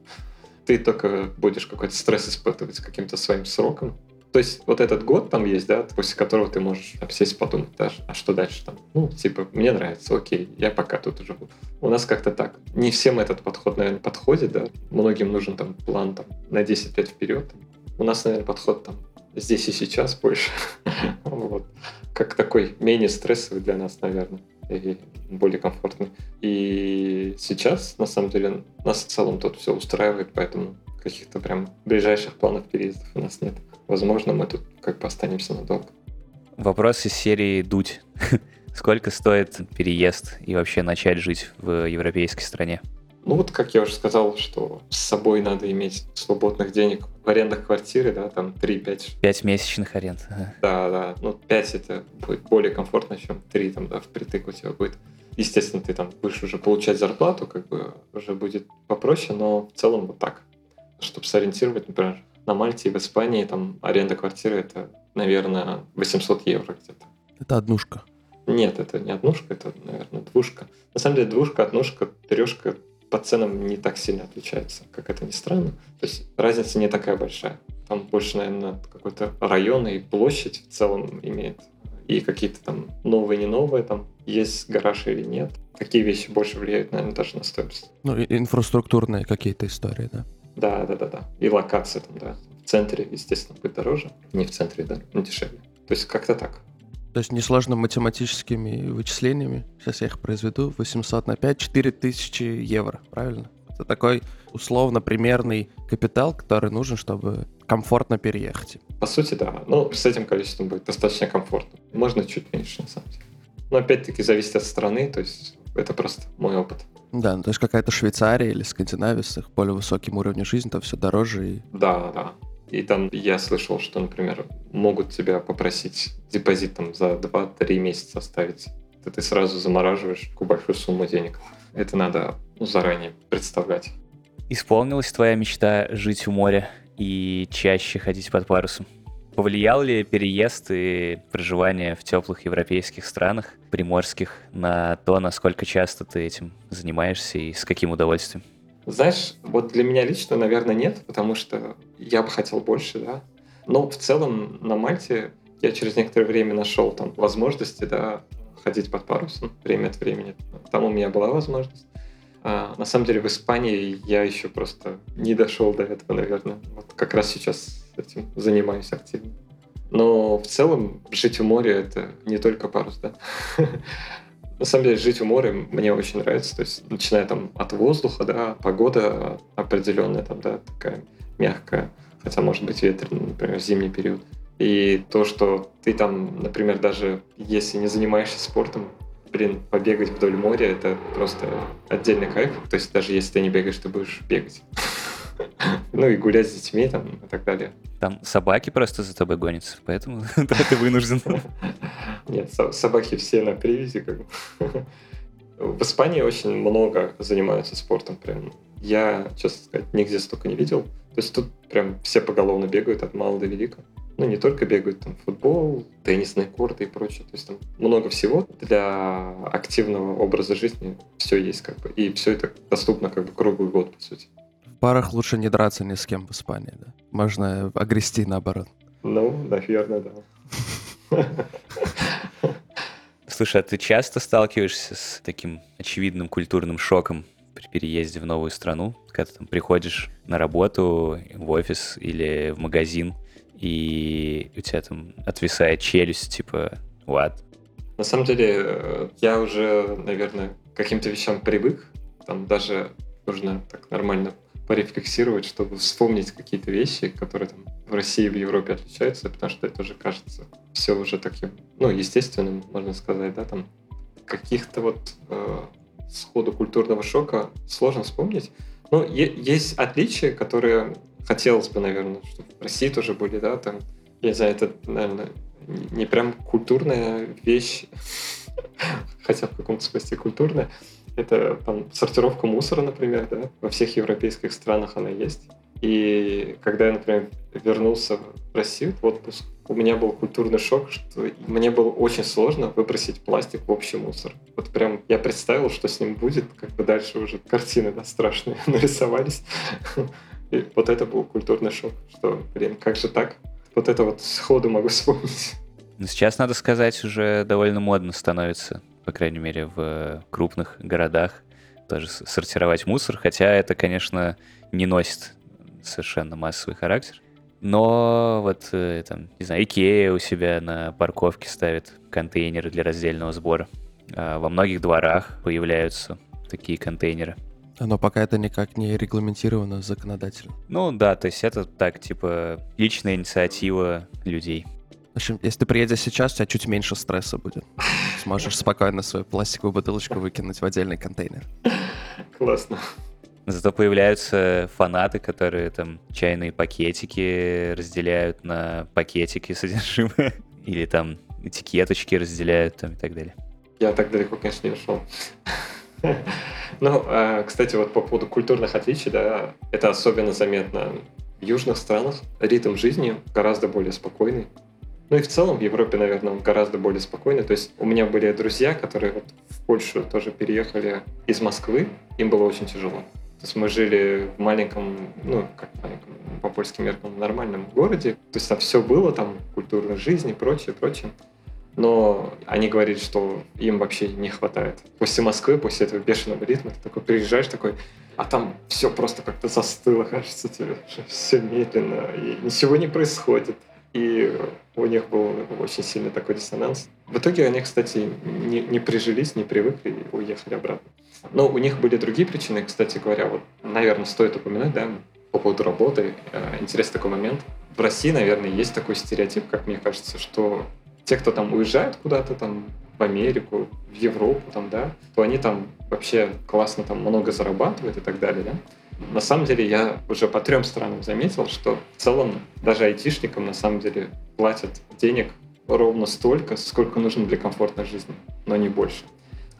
Ты только будешь какой-то стресс испытывать с каким-то своим сроком, то есть вот этот год там есть, да, после которого ты можешь сесть подумать, да, а что дальше там? Ну, типа, мне нравится, окей, я пока тут живу. У нас как-то так. Не всем этот подход, наверное, подходит, да. Многим нужен там план там, на 10 лет вперед. У нас, наверное, подход там здесь и сейчас больше. вот. Как такой менее стрессовый для нас, наверное, и более комфортный. И сейчас, на самом деле, нас в целом тут все устраивает, поэтому каких-то прям ближайших планов переездов у нас нет возможно, мы тут как бы останемся надолго. Вопрос из серии «Дуть». Сколько стоит переезд и вообще начать жить в европейской стране? Ну вот, как я уже сказал, что с собой надо иметь свободных денег в арендах квартиры, да, там 3-5. 5 месячных аренд. Да, да. Ну, 5 это будет более комфортно, чем 3 там, да, впритык у тебя будет. Естественно, ты там будешь уже получать зарплату, как бы уже будет попроще, но в целом вот так. Чтобы сориентировать, например, на Мальте и в Испании там аренда квартиры это, наверное, 800 евро где-то. Это однушка. Нет, это не однушка, это, наверное, двушка. На самом деле двушка, однушка, трешка по ценам не так сильно отличаются, как это ни странно. То есть разница не такая большая. Там больше, наверное, какой-то район и площадь в целом имеет. И какие-то там новые, не новые, там есть гараж или нет. Какие вещи больше влияют, наверное, даже на стоимость. Ну, инфраструктурные какие-то истории, да. Да, да, да, да. И локация там, да. В центре, естественно, будет дороже. Не в центре, да, но дешевле. То есть как-то так. То есть несложно математическими вычислениями, сейчас я их произведу, 800 на 5, 4000 евро, правильно? Это такой условно-примерный капитал, который нужен, чтобы комфортно переехать. По сути, да. Ну, с этим количеством будет достаточно комфортно. Можно чуть меньше, на самом деле. Но опять-таки зависит от страны, то есть это просто мой опыт. Да, ну, то есть какая-то Швейцария или Скандинавия с их более высоким уровнем жизни, там все дороже. И... Да, да. И там я слышал, что, например, могут тебя попросить депозит там за 2-3 месяца оставить. Ты сразу замораживаешь такую большую сумму денег. Это надо ну, заранее представлять. Исполнилась твоя мечта жить у моря и чаще ходить под парусом? Повлиял ли переезд и проживание в теплых европейских странах, приморских, на то, насколько часто ты этим занимаешься и с каким удовольствием? Знаешь, вот для меня лично, наверное, нет, потому что я бы хотел больше, да. Но в целом на Мальте я через некоторое время нашел там возможности, да, ходить под парусом время от времени. Там у меня была возможность. А, на самом деле в Испании я еще просто не дошел до этого, наверное. Вот как раз сейчас этим занимаюсь активно. Но в целом жить у моря это не только парус, да. На самом деле жить у моря мне очень нравится. То есть начиная там от воздуха, да, погода определенная там, да, такая мягкая, хотя может быть ветреная, например, в зимний период. И то, что ты там, например, даже если не занимаешься спортом, блин, побегать вдоль моря, это просто отдельный кайф. То есть даже если ты не бегаешь, ты будешь бегать. Ну и гулять с детьми там и так далее. Там собаки просто за тобой гонятся, поэтому ты вынужден. Нет, собаки все на привязи. Как бы. В Испании очень много занимаются спортом. Прям. Я, честно сказать, нигде столько не видел. То есть тут прям все поголовно бегают от мала до велика. Ну, не только бегают, там, футбол, теннисные корты и прочее. То есть там много всего для активного образа жизни все есть как бы. И все это доступно как бы круглый год, по сути парах лучше не драться ни с кем в Испании, да? Можно огрести наоборот. Ну, наверное, да. Слушай, а ты часто сталкиваешься с таким очевидным культурным шоком при переезде в новую страну, когда ты там приходишь на работу, в офис или в магазин, и у тебя там отвисает челюсть, типа, what? На самом деле, э, я уже, наверное, к каким-то вещам привык. Там даже нужно так нормально порефлексировать, чтобы вспомнить какие-то вещи, которые там в России и в Европе отличаются, потому что это уже кажется все уже таким, ну, естественным, можно сказать, да, там каких-то вот э, сходу культурного шока сложно вспомнить. Ну, есть отличия, которые хотелось бы, наверное, чтобы в России тоже были, да, там, я не знаю, это, наверное, не прям культурная вещь, хотя в каком-то смысле культурная. Это там сортировка мусора, например, да, во всех европейских странах она есть. И когда я, например, вернулся в Россию в отпуск, у меня был культурный шок, что мне было очень сложно выбросить пластик в общий мусор. Вот прям я представил, что с ним будет, как бы дальше уже картины да, страшные нарисовались. И вот это был культурный шок, что, блин, как же так? Вот это вот сходу могу вспомнить. Ну, сейчас, надо сказать, уже довольно модно становится, по крайней мере, в крупных городах тоже сортировать мусор, хотя это, конечно, не носит совершенно массовый характер. Но вот, э, там, не знаю, Икея у себя на парковке ставит контейнеры для раздельного сбора. А во многих дворах появляются такие контейнеры. Но пока это никак не регламентировано законодательно. Ну да, то есть это так, типа, личная инициатива людей. В общем, если ты приедешь сейчас, у тебя чуть меньше стресса будет. Сможешь спокойно свою пластиковую бутылочку выкинуть в отдельный контейнер. Классно. Зато появляются фанаты, которые там чайные пакетики разделяют на пакетики содержимое. Или там этикеточки разделяют там и так далее. Я так далеко, конечно, не ушел. Ну, а, кстати, вот по поводу культурных отличий, да, это особенно заметно в южных странах. Ритм жизни гораздо более спокойный. Ну и в целом в Европе, наверное, гораздо более спокойный. То есть у меня были друзья, которые вот в Польшу тоже переехали из Москвы. Им было очень тяжело. То есть мы жили в маленьком, ну, как маленьком, по польским меркам, нормальном городе. То есть там все было, там культурная жизнь и прочее, прочее. Но они говорили, что им вообще не хватает. После Москвы, после этого бешеного ритма, ты такой приезжаешь такой, а там все просто как-то застыло, кажется тебе, все медленно, и ничего не происходит. И у них был очень сильный такой диссонанс. В итоге они, кстати, не, не прижились, не привыкли и уехали обратно. Но у них были другие причины, кстати говоря, вот, наверное, стоит упоминать, да, по поводу работы. Э, интересный такой момент. В России, наверное, есть такой стереотип, как мне кажется, что те, кто там уезжают куда-то там в Америку, в Европу, там, да, то они там вообще классно там много зарабатывают и так далее, да. На самом деле я уже по трем странам заметил, что в целом даже айтишникам на самом деле платят денег ровно столько, сколько нужно для комфортной жизни, но не больше.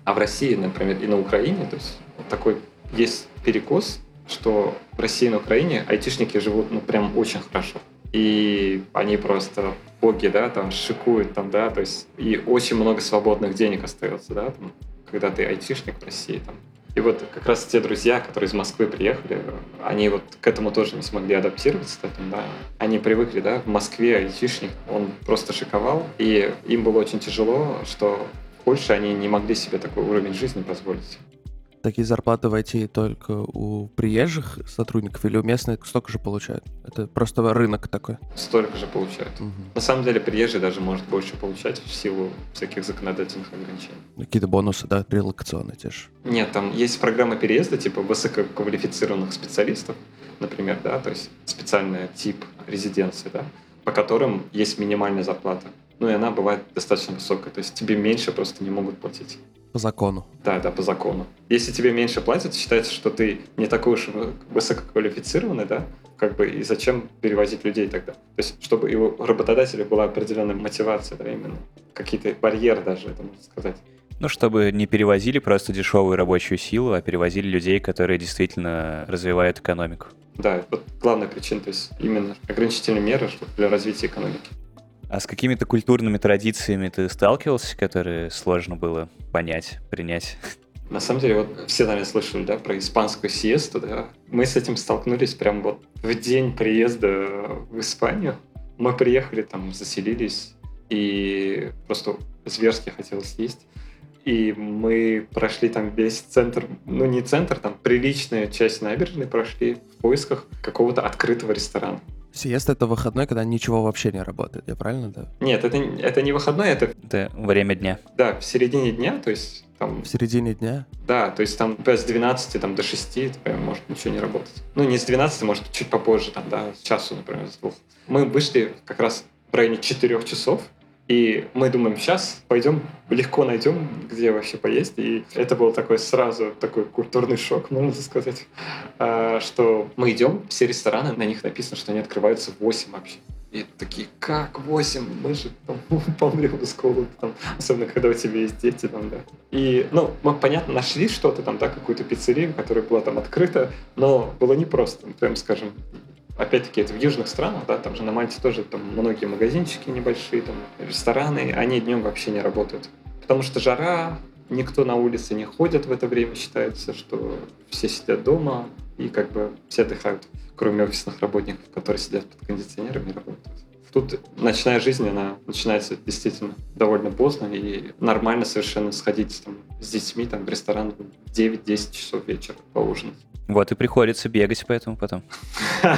А в России, например, и на Украине, то есть такой есть перекос, что в России и на Украине айтишники живут ну прям очень хорошо. И они просто боги, да, там шикуют там, да, то есть и очень много свободных денег остается, да, там, когда ты айтишник в России, там, и вот как раз те друзья, которые из Москвы приехали, они вот к этому тоже не смогли адаптироваться, поэтому, да. Они привыкли, да, в Москве айтишник, он просто шиковал, и им было очень тяжело, что в Польше они не могли себе такой уровень жизни позволить такие зарплаты в IT только у приезжих сотрудников или у местных столько же получают? Это просто рынок такой? Столько же получают. Угу. На самом деле приезжий даже может больше получать в силу всяких законодательных ограничений. Какие-то бонусы, да, релокационные те же? Нет, там есть программа переезда типа высококвалифицированных специалистов, например, да, то есть специальный тип резиденции, да, по которым есть минимальная зарплата. Ну и она бывает достаточно высокая, то есть тебе меньше просто не могут платить. По закону. Да, да, по закону. Если тебе меньше платят, считается, что ты не такой уж высококвалифицированный, да, как бы и зачем перевозить людей тогда? То есть, чтобы его работодателю была определенная мотивация, да, именно. Какие-то барьеры даже, это можно сказать. Ну, чтобы не перевозили просто дешевую рабочую силу, а перевозили людей, которые действительно развивают экономику. Да, вот главная причина, то есть именно ограничительные меры для развития экономики. А с какими-то культурными традициями ты сталкивался, которые сложно было понять, принять? На самом деле, вот все, наверное, слышали, да, про испанскую сиесту, да. Мы с этим столкнулись прям вот в день приезда в Испанию. Мы приехали, там, заселились, и просто зверски хотелось есть. И мы прошли там весь центр, ну не центр, там приличная часть набережной прошли в поисках какого-то открытого ресторана. Сиеста — это выходной, когда ничего вообще не работает, я правильно, да? Нет, это, это не выходной, это... Это время дня. Да, в середине дня, то есть там... В середине дня? Да, то есть там с 12 там, до 6 прям, может ничего не работать. Ну, не с 12, может, чуть попозже, там, да, с часу, например, с двух. Мы вышли как раз в районе 4 часов, И мы думаем, сейчас пойдем, легко найдем, где вообще поесть. И это был такой сразу такой культурный шок, можно сказать, а, что мы идем, все рестораны, на них написано, что они открываются в 8 вообще. И такие, как 8? Мы же там, помрем с там, особенно когда у тебя есть дети. Там, да. И, ну, мы, понятно, нашли что-то там, да, какую-то пиццерию, которая была там открыта, но было непросто, прям скажем. Опять-таки, это в южных странах, да, там же на Мальте тоже там многие магазинчики небольшие, там, рестораны, они днем вообще не работают. Потому что жара, никто на улице не ходит в это время, считается, что все сидят дома, и как бы все отдыхают кроме офисных работников, которые сидят под кондиционерами и работают. Тут ночная жизнь, она начинается действительно довольно поздно, и нормально совершенно сходить там, с детьми там, в ресторан в 9-10 часов вечера поужинать. Вот и приходится бегать поэтому потом.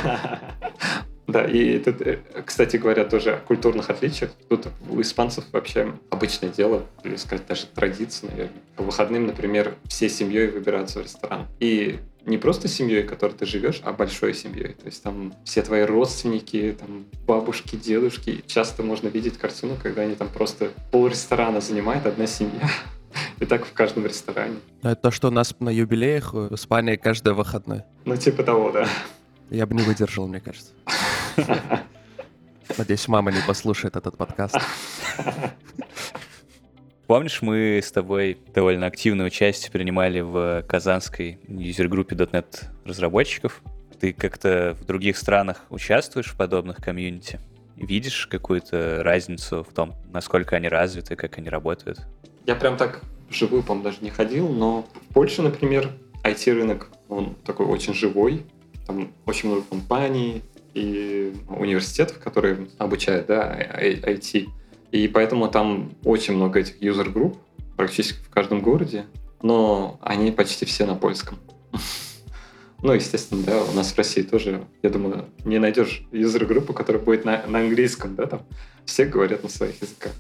Да, и тут, э, кстати говоря, тоже о культурных отличиях. Тут у испанцев вообще обычное дело, или сказать даже традиция, наверное. По выходным, например, всей семьей выбираться в ресторан. И не просто семьей, которой ты живешь, а большой семьей. То есть там все твои родственники, там бабушки, дедушки. Часто можно видеть картину, когда они там просто пол ресторана занимает одна семья. И так в каждом ресторане. Но это то, что у нас на юбилеях в Испании каждый выходной. Ну, типа того, да. Я бы не выдержал, мне кажется. Надеюсь, мама не послушает этот подкаст. Помнишь, мы с тобой довольно активное участие принимали в казанской юзер-группе .NET разработчиков. Ты как-то в других странах участвуешь в подобных комьюнити? Видишь какую-то разницу в том, насколько они развиты, как они работают? Я прям так вживую, по-моему, даже не ходил, но в Польше, например, IT-рынок, он такой очень живой. Там очень много компаний и университетов, которые обучают да, IT. И поэтому там очень много этих юзер-групп, практически в каждом городе, но они почти все на польском. Ну, естественно, да, у нас в России тоже, я думаю, не найдешь юзер-группу, которая будет на, на английском, да, там все говорят на своих языках.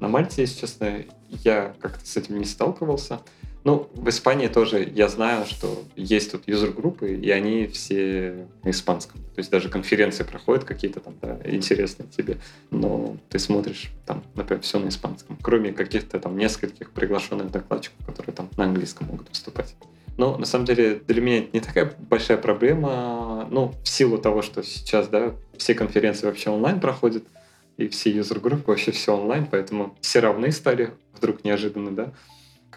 На Мальте, если честно, я как-то с этим не сталкивался. Ну, в Испании тоже я знаю, что есть тут юзер-группы, и они все на испанском. То есть даже конференции проходят какие-то там, да, интересные тебе, но ты смотришь там, например, все на испанском, кроме каких-то там нескольких приглашенных докладчиков, которые там на английском могут выступать. Но на самом деле для меня это не такая большая проблема, ну, в силу того, что сейчас, да, все конференции вообще онлайн проходят, и все юзер-группы вообще все онлайн, поэтому все равны стали вдруг неожиданно, да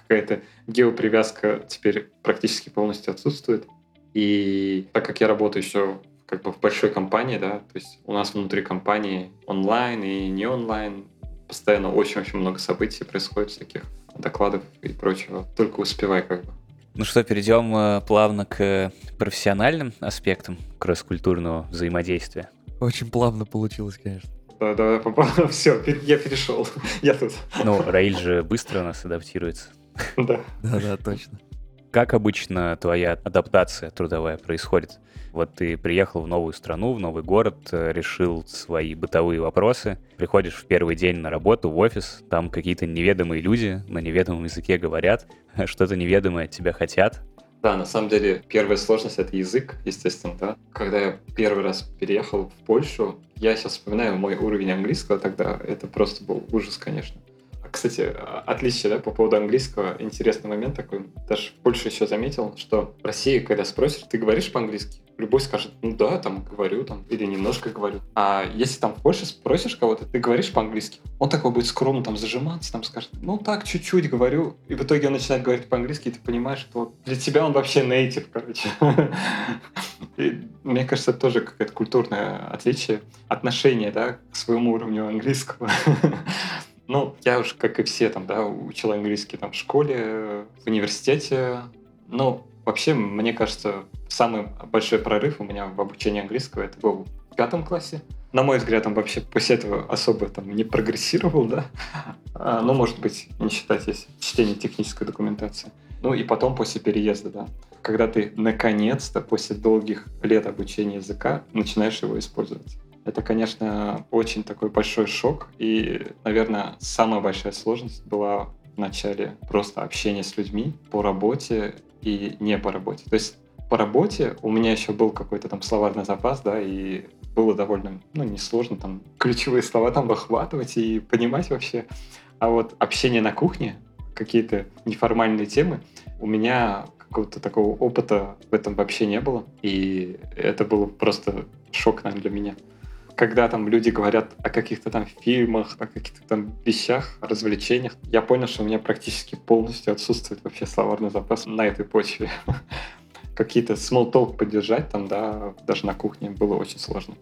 какая-то геопривязка теперь практически полностью отсутствует. И так как я работаю еще как бы в большой компании, да, то есть у нас внутри компании онлайн и не онлайн, постоянно очень-очень много событий происходит, всяких докладов и прочего. Только успевай как бы. Ну что, перейдем э, плавно к профессиональным аспектам кросс-культурного взаимодействия. Очень плавно получилось, конечно. Да, да, попал. Все, я перешел. Я тут. Ну, Раиль же быстро у нас адаптируется. Да. Да-да, точно. Как обычно твоя адаптация трудовая происходит? Вот ты приехал в новую страну, в новый город, решил свои бытовые вопросы, приходишь в первый день на работу в офис, там какие-то неведомые люди на неведомом языке говорят, что-то неведомое от тебя хотят. Да, на самом деле первая сложность — это язык, естественно, да. Когда я первый раз переехал в Польшу, я сейчас вспоминаю мой уровень английского тогда, это просто был ужас, конечно. Кстати, отличие да, по поводу английского. Интересный момент такой. Даже в Польше еще заметил, что в России, когда спросишь, ты говоришь по-английски? Любой скажет, ну да, там говорю, там, или немножко говорю. А если там в Польше спросишь кого-то, ты говоришь по-английски, он такой будет скромно там зажиматься, там скажет, ну так, чуть-чуть говорю. И в итоге он начинает говорить по-английски, и ты понимаешь, что для тебя он вообще нейтив, короче. Мне кажется, тоже какое-то культурное отличие, отношение, да, к своему уровню английского. Ну, я уж, как и все, там, да, учил английский там в школе, в университете. Ну, вообще, мне кажется, самый большой прорыв у меня в обучении английского это был в пятом классе. На мой взгляд, он вообще после этого особо там не прогрессировал, да. А, ну, может быть, не считать если чтение технической документации. Ну и потом после переезда, да. Когда ты наконец-то после долгих лет обучения языка начинаешь его использовать. Это, конечно, очень такой большой шок. И, наверное, самая большая сложность была в начале просто общения с людьми по работе и не по работе. То есть по работе у меня еще был какой-то там словарный запас, да, и было довольно, ну, несложно там ключевые слова там выхватывать и понимать вообще. А вот общение на кухне, какие-то неформальные темы, у меня какого-то такого опыта в этом вообще не было. И это был просто шок, наверное, для меня. Когда там люди говорят о каких-то там фильмах, о каких-то там вещах, развлечениях, я понял, что у меня практически полностью отсутствует вообще словарный запас на этой почве. Какие-то small talk поддержать там, да, даже на кухне было очень сложно.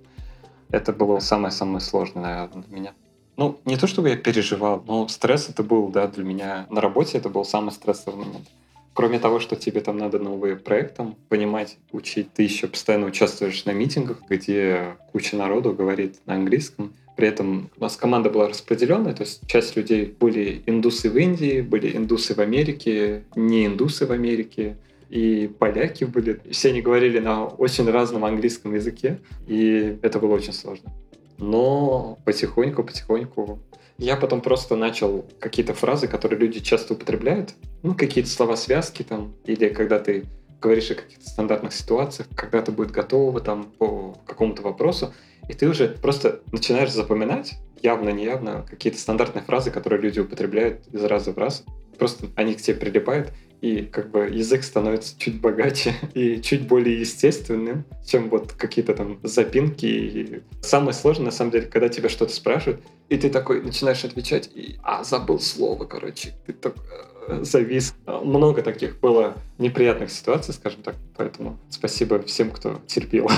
Это было самое-самое сложное, наверное, для меня. Ну, не то чтобы я переживал, но стресс это был, да, для меня на работе это был самый стрессовый момент. Кроме того, что тебе там надо новые проекты понимать, учить, ты еще постоянно участвуешь на митингах, где куча народу говорит на английском. При этом у нас команда была распределенная, то есть часть людей были индусы в Индии, были индусы в Америке, не индусы в Америке, и поляки были. Все они говорили на очень разном английском языке, и это было очень сложно. Но потихоньку, потихоньку я потом просто начал какие-то фразы, которые люди часто употребляют, ну, какие-то слова-связки там, или когда ты говоришь о каких-то стандартных ситуациях, когда ты будет готова там по какому-то вопросу, и ты уже просто начинаешь запоминать явно-неявно какие-то стандартные фразы, которые люди употребляют из раза в раз. Просто они к тебе прилипают, и как бы язык становится чуть богаче и чуть более естественным, чем вот какие-то там запинки. И самое сложное, на самом деле, когда тебя что-то спрашивают, и ты такой начинаешь отвечать, и а, забыл слово, короче, ты так э, завис. Много таких было неприятных ситуаций, скажем так, поэтому спасибо всем, кто терпел.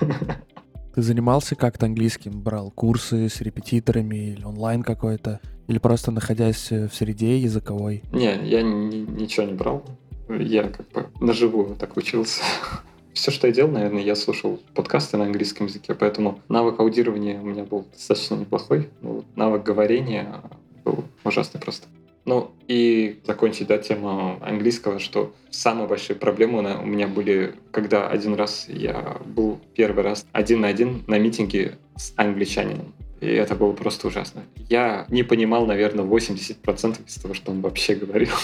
Ты занимался как-то английским? Брал курсы с репетиторами или онлайн какой-то? Или просто находясь в среде языковой? Не, я ни, ничего не брал. Я как бы наживую так учился. Все, что я делал, наверное, я слушал подкасты на английском языке, поэтому навык аудирования у меня был достаточно неплохой. Но навык говорения был ужасный просто. Ну и закончить, да, тему английского, что самые большие проблемы у меня были, когда один раз я был первый раз один на один на митинге с англичанином. И это было просто ужасно. Я не понимал, наверное, 80% из того, что он вообще говорил.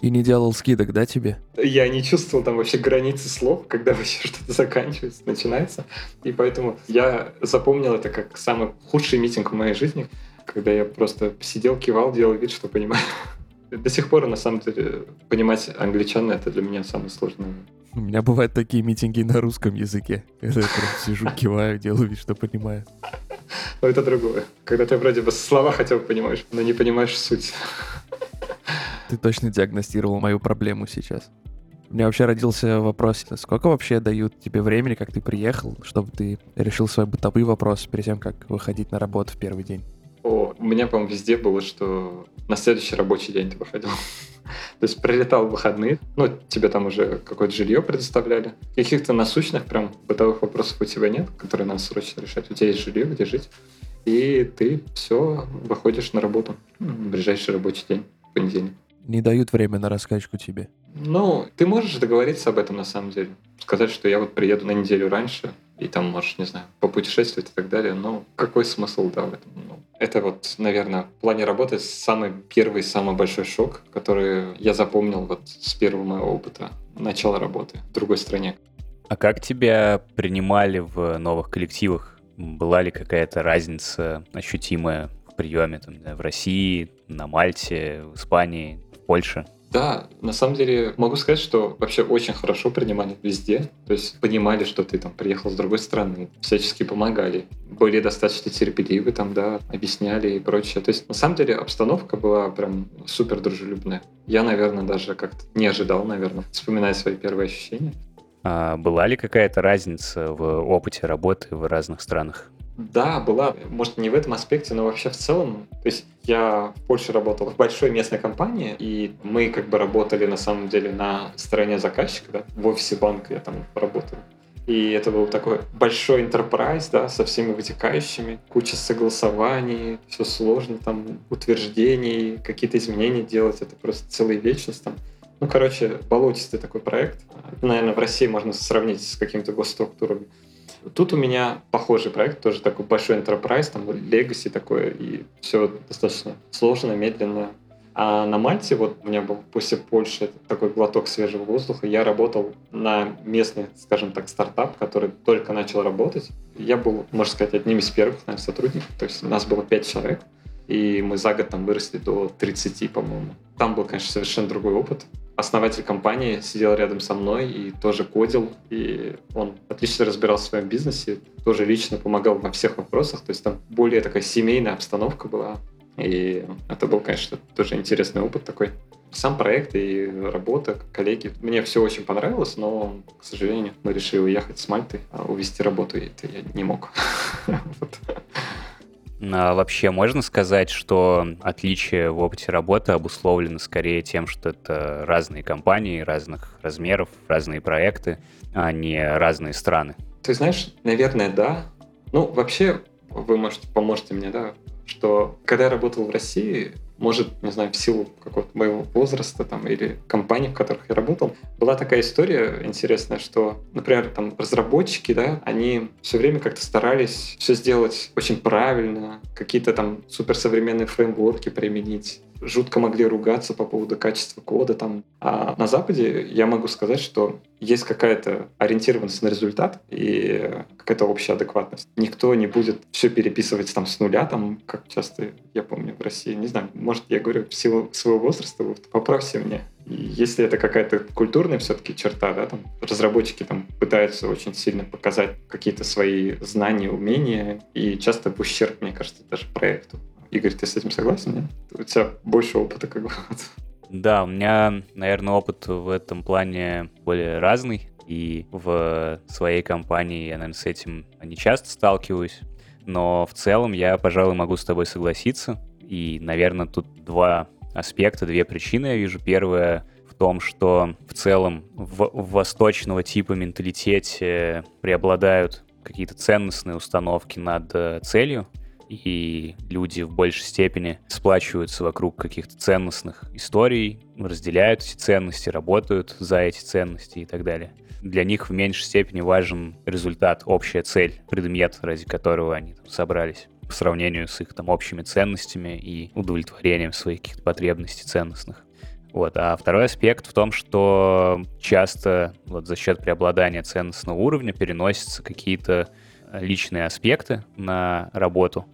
И не делал скидок, да, тебе? Я не чувствовал там вообще границы слов, когда вообще что-то заканчивается, начинается. И поэтому я запомнил это как самый худший митинг в моей жизни когда я просто сидел, кивал, делал вид, что понимаю. До сих пор, на самом деле, понимать англичан — это для меня самое сложное. У меня бывают такие митинги на русском языке, когда я прям сижу, киваю, делаю вид, что понимаю. Но это другое. Когда ты вроде бы слова хотя бы понимаешь, но не понимаешь суть. Ты точно диагностировал мою проблему сейчас. У меня вообще родился вопрос, сколько вообще дают тебе времени, как ты приехал, чтобы ты решил свой бытовой вопрос перед тем, как выходить на работу в первый день? О, у меня, по-моему, везде было, что на следующий рабочий день ты выходил. То есть прилетал в выходные, ну, тебе там уже какое-то жилье предоставляли. Каких-то насущных прям бытовых вопросов у тебя нет, которые надо срочно решать. У тебя есть жилье, где жить. И ты все, выходишь на работу. В ближайший рабочий день, понедельник. Не дают время на раскачку тебе. Ну, ты можешь договориться об этом на самом деле. Сказать, что я вот приеду на неделю раньше, и там можешь, не знаю, попутешествовать и так далее. Но какой смысл, да, в этом? Ну, это вот, наверное, в плане работы самый первый, самый большой шок, который я запомнил вот с первого моего опыта начала работы в другой стране. А как тебя принимали в новых коллективах? Была ли какая-то разница ощутимая в приеме там, в России, на Мальте, в Испании, в Польше? Да, на самом деле могу сказать, что вообще очень хорошо принимали везде. То есть понимали, что ты там приехал с другой страны, всячески помогали. Были достаточно терпеливы там, да, объясняли и прочее. То есть на самом деле обстановка была прям супер дружелюбная. Я, наверное, даже как-то не ожидал, наверное, вспоминая свои первые ощущения. А была ли какая-то разница в опыте работы в разных странах? Да, была. Может, не в этом аспекте, но вообще в целом. То есть я в Польше работал в большой местной компании, и мы как бы работали на самом деле на стороне заказчика, да, в офисе банка я там работал. И это был такой большой enterprise, да, со всеми вытекающими, куча согласований, все сложно, там, утверждений, какие-то изменения делать, это просто целая вечность там. Ну, короче, болотистый такой проект. Наверное, в России можно сравнить с какими-то госструктурами. Тут у меня похожий проект, тоже такой большой enterprise, там legacy такое, и все достаточно сложно, медленно. А на Мальте, вот у меня был после Польши такой глоток свежего воздуха, я работал на местный, скажем так, стартап, который только начал работать. Я был, можно сказать, одним из первых, наверное, сотрудников. То есть у нас было пять человек, и мы за год там выросли до 30, по-моему. Там был, конечно, совершенно другой опыт. Основатель компании сидел рядом со мной и тоже кодил, и он отлично разбирался в своем бизнесе, тоже лично помогал во всех вопросах, то есть там более такая семейная обстановка была, и это был, конечно, тоже интересный опыт такой. Сам проект и работа, коллеги. Мне все очень понравилось, но, к сожалению, мы решили уехать с Мальты, а увести работу, и это я не мог. А вообще можно сказать, что отличие в опыте работы обусловлено скорее тем, что это разные компании, разных размеров, разные проекты, а не разные страны? Ты знаешь, наверное, да. Ну, вообще, вы можете, поможете мне, да, что когда я работал в России, может, не знаю, в силу какого-то моего возраста там, или компаний, в которых я работал, была такая история интересная, что, например, там разработчики, да, они все время как-то старались все сделать очень правильно, какие-то там суперсовременные фреймворки применить, жутко могли ругаться по поводу качества кода там. А на Западе я могу сказать, что есть какая-то ориентированность на результат и какая-то общая адекватность. Никто не будет все переписывать там с нуля, там, как часто я помню в России. Не знаю, может, я говорю в силу своего возраста, вы поправьте мне. Если это какая-то культурная все-таки черта, да, там разработчики там пытаются очень сильно показать какие-то свои знания, умения, и часто в ущерб, мне кажется, даже проекту. Игорь, ты с этим согласен, нет? У тебя больше опыта как бы. Да, у меня, наверное, опыт в этом плане более разный. И в своей компании я, наверное, с этим не часто сталкиваюсь. Но в целом я, пожалуй, могу с тобой согласиться. И, наверное, тут два аспекта, две причины я вижу. Первая в том, что в целом в, в восточного типа менталитете преобладают какие-то ценностные установки над э, целью, и люди в большей степени сплачиваются вокруг каких-то ценностных историй, разделяют эти ценности, работают за эти ценности и так далее. Для них в меньшей степени важен результат, общая цель, предмет, ради которого они там собрались по сравнению с их там общими ценностями и удовлетворением своих каких-то потребностей ценностных. Вот. А второй аспект в том, что часто вот за счет преобладания ценностного уровня переносятся какие-то личные аспекты на работу,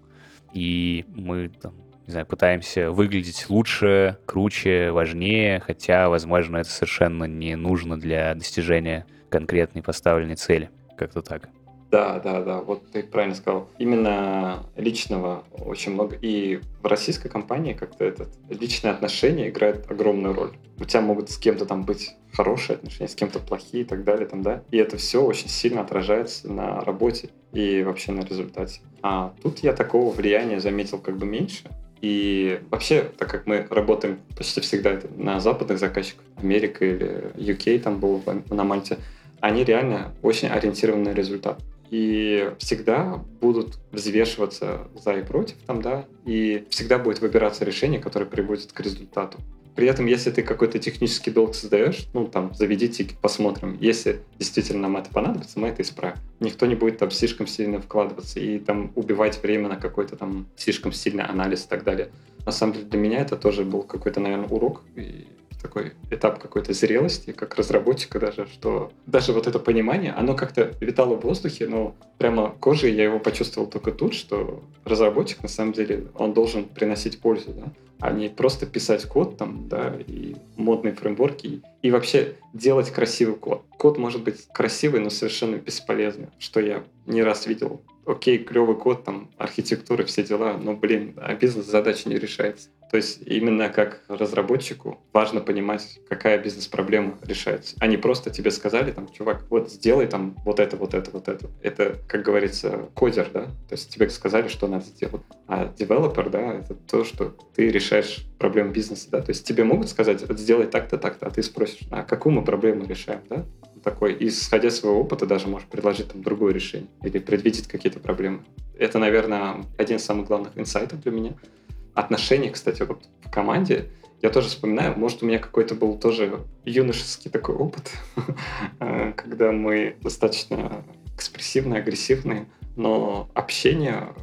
и мы там, не знаю, пытаемся выглядеть лучше, круче, важнее, хотя, возможно, это совершенно не нужно для достижения конкретной поставленной цели. Как-то так. Да, да, да, вот ты правильно сказал. Именно личного очень много. И в российской компании как-то этот личные отношения играют огромную роль. У тебя могут с кем-то там быть хорошие отношения, с кем-то плохие и так далее, там, да. И это все очень сильно отражается на работе и вообще на результате. А тут я такого влияния заметил как бы меньше. И вообще, так как мы работаем почти всегда на западных заказчиков, Америка или UK там был на Мальте, они реально очень ориентированы на результат и всегда будут взвешиваться за и против там, да, и всегда будет выбираться решение, которое приводит к результату. При этом, если ты какой-то технический долг создаешь, ну, там, заведи тикет, посмотрим. Если действительно нам это понадобится, мы это исправим. Никто не будет там слишком сильно вкладываться и там убивать время на какой-то там слишком сильный анализ и так далее. На самом деле для меня это тоже был какой-то, наверное, урок. И такой этап какой-то зрелости, как разработчика даже, что даже вот это понимание, оно как-то витало в воздухе, но прямо кожей я его почувствовал только тут, что разработчик, на самом деле, он должен приносить пользу, да, а не просто писать код там, да, и модные фреймворки, и вообще делать красивый код. Код может быть красивый, но совершенно бесполезный, что я не раз видел окей, клевый код, там, архитектура, все дела, но, блин, а бизнес-задача не решается. То есть именно как разработчику важно понимать, какая бизнес-проблема решается. А не просто тебе сказали, там, чувак, вот сделай там вот это, вот это, вот это. Это, как говорится, кодер, да? То есть тебе сказали, что надо сделать. А девелопер, да, это то, что ты решаешь проблему бизнеса, да? То есть тебе могут сказать, вот сделай так-то, так-то, а ты спросишь, а какую мы проблему решаем, да? Такой, исходя из своего опыта, даже можешь предложить там другое решение или предвидеть какие-то проблемы. Это, наверное, один из самых главных инсайтов для меня. Отношения, кстати, вот в команде, я тоже вспоминаю, может, у меня какой-то был тоже юношеский такой опыт, когда мы достаточно экспрессивные, агрессивные, но общение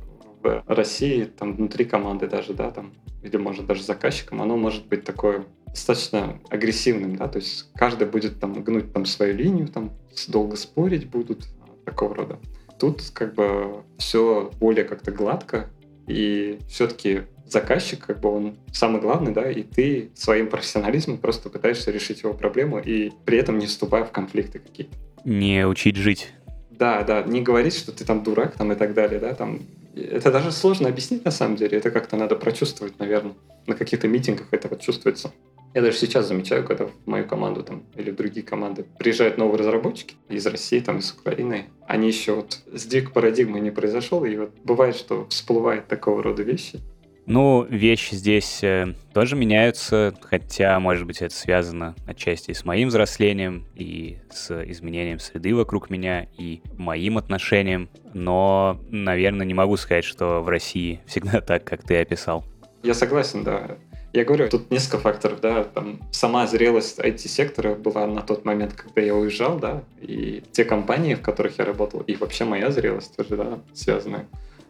в России, там, внутри команды даже, да, там, или, может, даже заказчиком, оно может быть такое достаточно агрессивным, да, то есть каждый будет там гнуть там свою линию, там долго спорить будут, такого рода. Тут как бы все более как-то гладко, и все-таки заказчик, как бы он самый главный, да, и ты своим профессионализмом просто пытаешься решить его проблему и при этом не вступая в конфликты какие-то. Не учить жить. Да, да, не говорить, что ты там дурак там и так далее, да, там это даже сложно объяснить на самом деле, это как-то надо прочувствовать, наверное. На каких-то митингах это вот чувствуется. Я даже сейчас замечаю, когда в мою команду там, или в другие команды приезжают новые разработчики из России, там, из Украины, они еще вот сдвиг парадигмы не произошел, и вот бывает, что всплывает такого рода вещи. Ну, вещи здесь э, тоже меняются, хотя, может быть, это связано отчасти с моим взрослением и с изменением среды вокруг меня и моим отношением, но, наверное, не могу сказать, что в России всегда так, как ты описал. Я согласен, да. Я говорю, тут несколько факторов, да, там сама зрелость IT-сектора была на тот момент, когда я уезжал, да, и те компании, в которых я работал, и вообще моя зрелость тоже, да, связаны.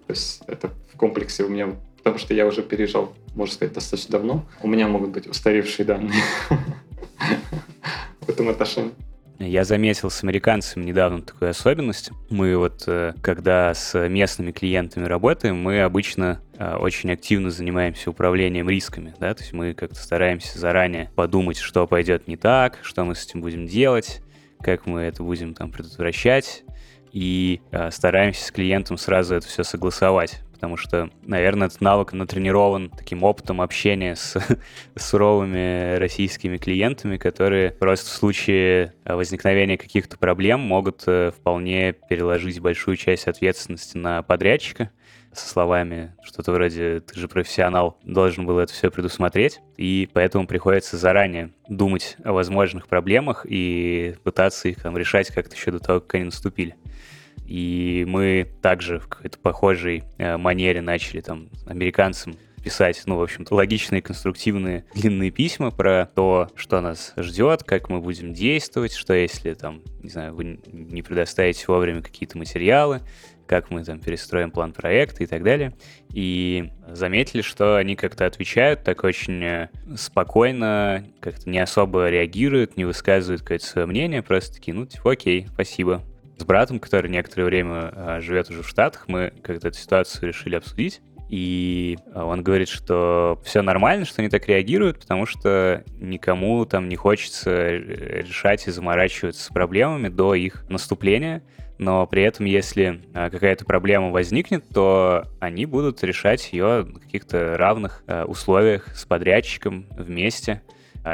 То есть это в комплексе у меня, потому что я уже переезжал, можно сказать, достаточно давно, у меня могут быть устаревшие данные в этом отношении. Я заметил с американцами недавно такую особенность. Мы вот, э, когда с местными клиентами работаем, мы обычно э, очень активно занимаемся управлением рисками, да, то есть мы как-то стараемся заранее подумать, что пойдет не так, что мы с этим будем делать, как мы это будем там предотвращать, и э, стараемся с клиентом сразу это все согласовать потому что, наверное, этот навык натренирован таким опытом общения с, с суровыми российскими клиентами, которые просто в случае возникновения каких-то проблем могут э, вполне переложить большую часть ответственности на подрядчика со словами что-то вроде «ты же профессионал, должен был это все предусмотреть», и поэтому приходится заранее думать о возможных проблемах и пытаться их там решать как-то еще до того, как они наступили. И мы также в какой-то похожей э, манере начали там американцам писать, ну, в общем-то, логичные, конструктивные, длинные письма про то, что нас ждет, как мы будем действовать, что если, там, не знаю, вы не предоставите вовремя какие-то материалы, как мы там перестроим план проекта и так далее. И заметили, что они как-то отвечают так очень э, спокойно, как-то не особо реагируют, не высказывают какое-то свое мнение, просто такие, ну, типа, окей, спасибо, с братом, который некоторое время а, живет уже в Штатах, мы как-то эту ситуацию решили обсудить. И а, он говорит, что все нормально, что они так реагируют, потому что никому там не хочется э, решать и заморачиваться с проблемами до их наступления. Но при этом, если а, какая-то проблема возникнет, то они будут решать ее на каких-то равных условиях с подрядчиком вместе,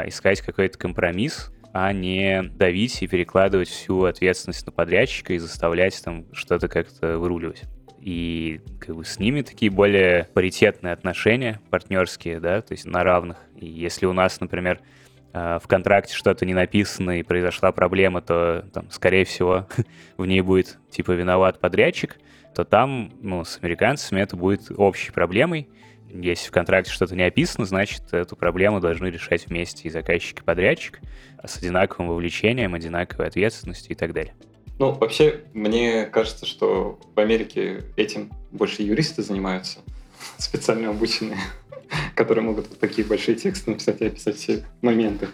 искать какой-то компромисс, а не давить и перекладывать всю ответственность на подрядчика и заставлять там что-то как-то выруливать. И как бы с ними такие более паритетные отношения, партнерские, да, то есть на равных. И если у нас, например, а, в контракте что-то не написано и произошла проблема, то там, скорее всего, в ней будет типа виноват подрядчик, то там, ну, с американцами это будет общей проблемой, если в контракте что-то не описано, значит, эту проблему должны решать вместе и заказчик, и подрядчик с одинаковым вовлечением, одинаковой ответственностью и так далее. Ну, вообще, мне кажется, что в Америке этим больше юристы занимаются, специально обученные, которые могут вот такие большие тексты написать и описать все моменты.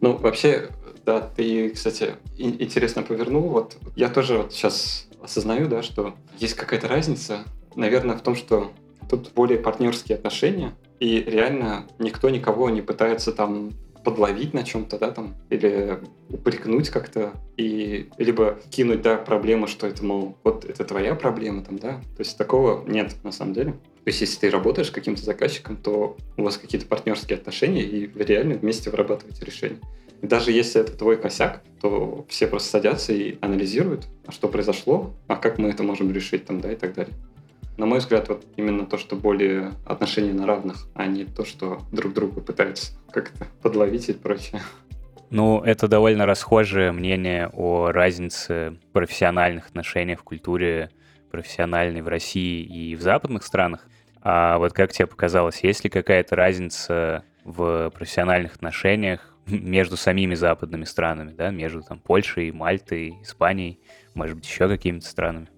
Ну, вообще, да, ты, кстати, интересно повернул. Вот я тоже вот сейчас осознаю, да, что есть какая-то разница, наверное, в том, что Тут более партнерские отношения, и реально никто никого не пытается там подловить на чем-то, да, там, или упрекнуть как-то, и либо кинуть, да, проблему, что это, мол, вот это твоя проблема, там, да. То есть такого нет на самом деле. То есть если ты работаешь с каким-то заказчиком, то у вас какие-то партнерские отношения, и вы реально вместе вырабатываете решение. И даже если это твой косяк, то все просто садятся и анализируют, а что произошло, а как мы это можем решить, там, да, и так далее на мой взгляд, вот именно то, что более отношения на равных, а не то, что друг друга пытаются как-то подловить и прочее. Ну, это довольно расхожее мнение о разнице профессиональных отношений в культуре профессиональной в России и в западных странах. А вот как тебе показалось, есть ли какая-то разница в профессиональных отношениях между самими западными странами, да, между там Польшей, Мальтой, Испанией, может быть, еще какими-то странами?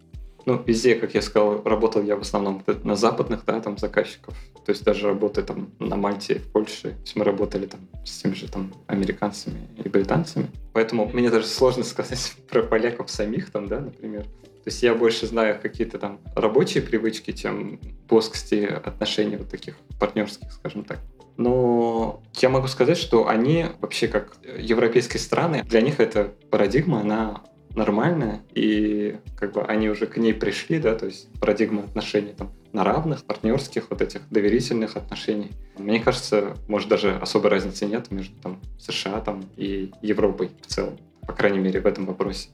Ну, везде, как я сказал, работал я в основном на западных, да, там, заказчиков. То есть даже работая там на Мальте, в Польше, то есть мы работали там с теми же там американцами и британцами. Поэтому мне даже сложно сказать про поляков самих там, да, например. То есть я больше знаю какие-то там рабочие привычки, чем плоскости отношений вот таких партнерских, скажем так. Но я могу сказать, что они вообще как европейские страны, для них эта парадигма, она нормальная, и как бы они уже к ней пришли, да, то есть парадигма отношений там на равных, партнерских, вот этих доверительных отношений. Мне кажется, может даже особой разницы нет между там США там и Европой в целом, по крайней мере в этом вопросе.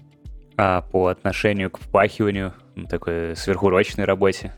А по отношению к впахиванию, такой сверхурочной работе,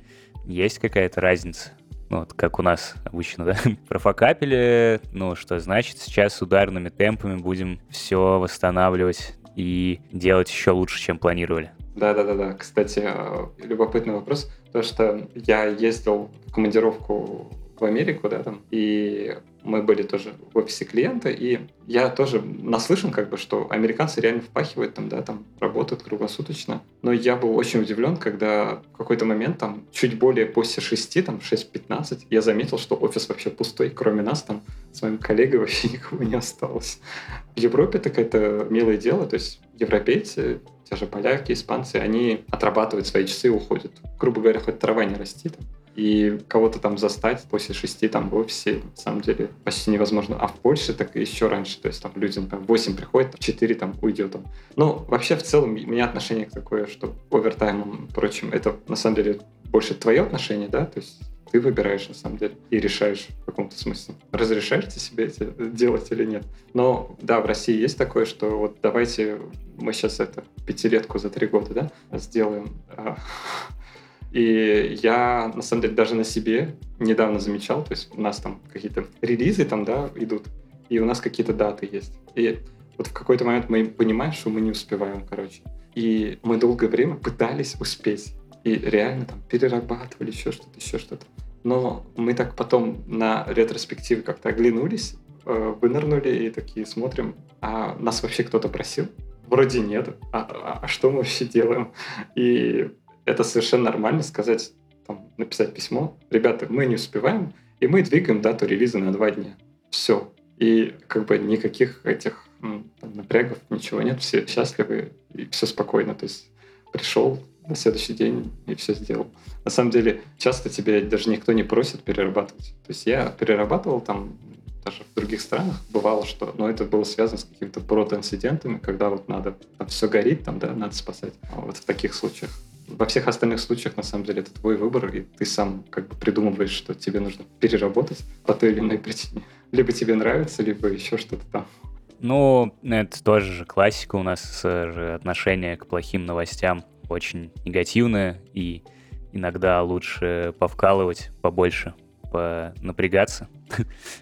есть какая-то разница? Ну, вот как у нас обычно, да, профокапили, ну, что значит, сейчас ударными темпами будем все восстанавливать и делать еще лучше, чем планировали. Да-да-да-да. Кстати, э, любопытный вопрос. То, что я ездил в командировку в Америку, да, там, и мы были тоже в офисе клиента, и я тоже наслышан, как бы, что американцы реально впахивают там, да, там, работают круглосуточно. Но я был очень удивлен, когда в какой-то момент, там, чуть более после 6, там, 6.15, я заметил, что офис вообще пустой, кроме нас, там, с моим коллегой вообще никого не осталось. В Европе так это милое дело, то есть европейцы, те же поляки, испанцы, они отрабатывают свои часы и уходят. Грубо говоря, хоть трава не растит, и кого-то там застать после шести там в офисе, на самом деле, почти невозможно. А в Польше так еще раньше, то есть там люди, например, 8 приходят, в 4 там уйдет. Там. Ну, вообще, в целом, у меня отношение такое, что овертаймом прочим, это на самом деле больше твое отношение, да, то есть ты выбираешь, на самом деле, и решаешь в каком-то смысле, разрешаешь ты себе это делать или нет. Но да, в России есть такое, что вот давайте мы сейчас это пятилетку за три года, да, сделаем а, и я, на самом деле, даже на себе недавно замечал, то есть у нас там какие-то релизы там, да, идут, и у нас какие-то даты есть. И вот в какой-то момент мы понимаем, что мы не успеваем, короче. И мы долгое время пытались успеть. И реально там перерабатывали еще что-то, еще что-то. Но мы так потом на ретроспективе как-то оглянулись, э, вынырнули и такие смотрим, а нас вообще кто-то просил? Вроде нет. А, а, а что мы вообще делаем? И это совершенно нормально сказать, там, написать письмо, ребята, мы не успеваем, и мы двигаем дату релиза на два дня. Все. И как бы никаких этих там, напрягов, ничего нет, все счастливы и все спокойно. То есть пришел на следующий день и все сделал. На самом деле, часто тебе даже никто не просит перерабатывать. То есть я перерабатывал там даже в других странах бывало, что, но это было связано с какими-то прото-инцидентами, когда вот надо, там все горит, там, да, надо спасать. А вот в таких случаях во всех остальных случаях, на самом деле, это твой выбор, и ты сам как бы придумываешь, что тебе нужно переработать по той или иной причине. Либо тебе нравится, либо еще что-то там. Ну, это тоже же классика у нас же отношение к плохим новостям очень негативное, и иногда лучше повкалывать побольше, напрягаться,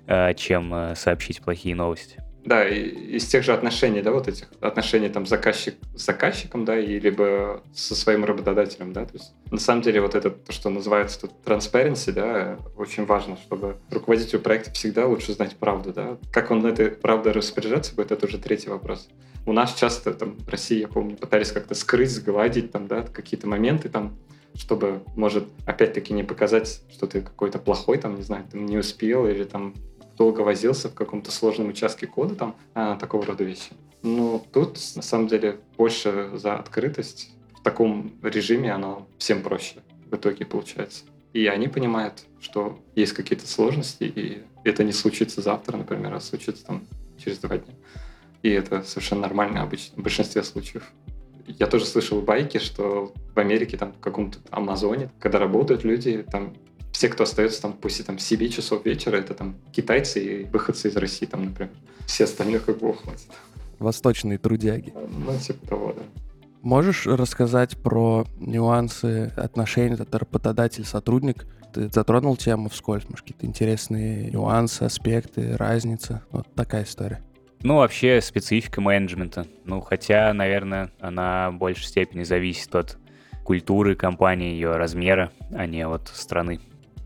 а, чем э, сообщить плохие новости. Да, из тех же отношений, да, вот этих отношений там заказчик с заказчиком, да, и либо со своим работодателем, да, то есть на самом деле вот это то, что называется тут transparency, да, очень важно, чтобы руководителю проекта всегда лучше знать правду, да. Как он этой правдой распоряжаться будет, это уже третий вопрос. У нас часто там в России, я помню, пытались как-то скрыть, сгладить там, да, какие-то моменты там, чтобы, может, опять-таки не показать, что ты какой-то плохой, там, не знаю, ты не успел или там долго возился в каком-то сложном участке кода, там, а, такого рода вещи. Но тут, на самом деле, больше за открытость. В таком режиме оно всем проще в итоге получается. И они понимают, что есть какие-то сложности, и это не случится завтра, например, а случится там через два дня. И это совершенно нормально обычно, в большинстве случаев. Я тоже слышал байки, что в Америке, там, в каком-то Амазоне, когда работают люди, там все, кто остается там после там 7 часов вечера, это там китайцы и выходцы из России, там, например. Все остальные как бы хватит. Восточные трудяги. Ну, типа того, да. Можешь рассказать про нюансы отношений работодатель-сотрудник? Ты затронул тему вскользь, может, какие-то интересные нюансы, аспекты, разница? Вот такая история. Ну, вообще специфика менеджмента. Ну, хотя, наверное, она в большей степени зависит от культуры компании, ее размера, а не от страны.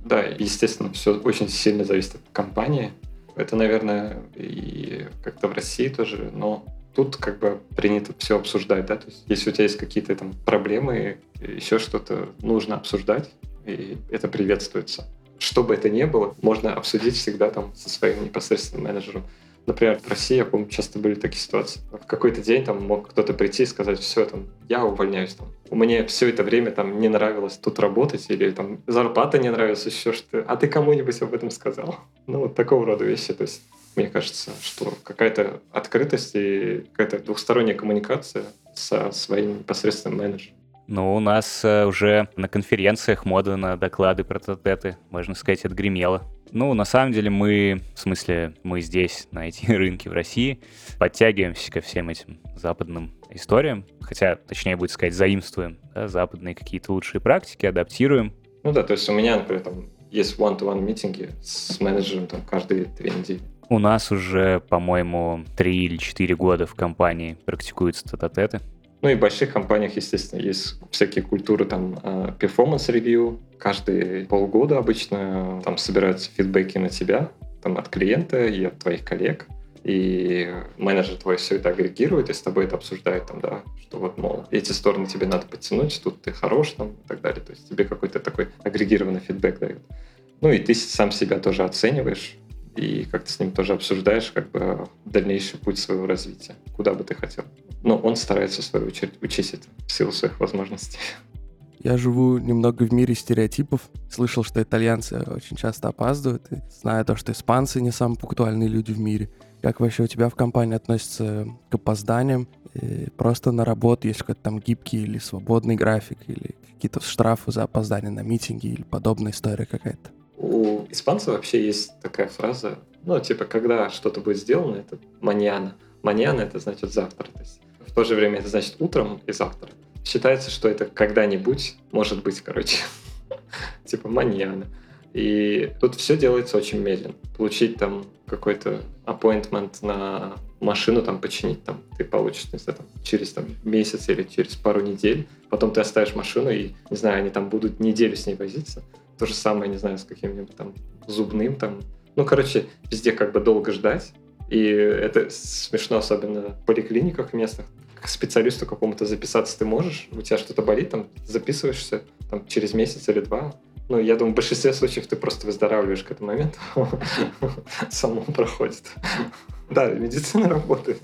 Да, естественно, все очень сильно зависит от компании. Это, наверное, и как-то в России тоже, но тут как бы принято все обсуждать, да, то есть если у тебя есть какие-то там проблемы, еще что-то нужно обсуждать, и это приветствуется. Что бы это ни было, можно обсудить всегда там со своим непосредственным менеджером. Например, в России, я помню, часто были такие ситуации. В какой-то день там мог кто-то прийти и сказать, все, там, я увольняюсь. Там. Мне все это время там не нравилось тут работать, или там зарплата не нравилась, еще что-то. А ты кому-нибудь об этом сказал? Ну, вот такого рода вещи. То есть мне кажется, что какая-то открытость и какая-то двухсторонняя коммуникация со своим непосредственным менеджером. Ну, у нас э, уже на конференциях мода на доклады про тотеты, можно сказать, отгремела. Ну, на самом деле мы, в смысле, мы здесь, на эти рынки в России, подтягиваемся ко всем этим западным историям, хотя, точнее будет сказать, заимствуем да, западные какие-то лучшие практики, адаптируем. Ну да, то есть у меня, например, там есть one-to-one митинги с менеджером там каждые две недели. У нас уже, по-моему, три или четыре года в компании практикуются тет-а-теты. Ну и в больших компаниях, естественно, есть всякие культуры, там, э, performance review. Каждые полгода обычно там собираются фидбэки на тебя, там, от клиента и от твоих коллег. И менеджер твой все это агрегирует и с тобой это обсуждает, там, да, что вот, мол, эти стороны тебе надо подтянуть, тут ты хорош, там, и так далее. То есть тебе какой-то такой агрегированный фидбэк дают. Ну и ты сам себя тоже оцениваешь, и как-то с ним тоже обсуждаешь как бы дальнейший путь своего развития, куда бы ты хотел. Но он старается, в свою очередь, учить это в силу своих возможностей. Я живу немного в мире стереотипов. Слышал, что итальянцы очень часто опаздывают. И знаю то, что испанцы не самые пунктуальные люди в мире. Как вообще у тебя в компании относятся к опозданиям? И просто на работу есть какой-то там гибкий или свободный график, или какие-то штрафы за опоздание на митинги или подобная история какая-то? У испанцев вообще есть такая фраза, ну, типа, когда что-то будет сделано, это маньяна. Маньяна — это значит завтра. То есть в то же время это значит утром и завтра. Считается, что это когда-нибудь может быть, короче, типа маньяна. И тут все делается очень медленно. Получить там какой-то appointment на машину там починить, там ты получишь, не знаю, там, через там, месяц или через пару недель. Потом ты оставишь машину, и, не знаю, они там будут неделю с ней возиться. То же самое, не знаю, с каким-нибудь там зубным там. Ну, короче, везде как бы долго ждать. И это смешно, особенно в поликлиниках местных. К специалисту какому-то записаться ты можешь, у тебя что-то болит, там записываешься там, через месяц или два. Ну, я думаю, в большинстве случаев ты просто выздоравливаешь к этому моменту. Само проходит. Да, медицина работает.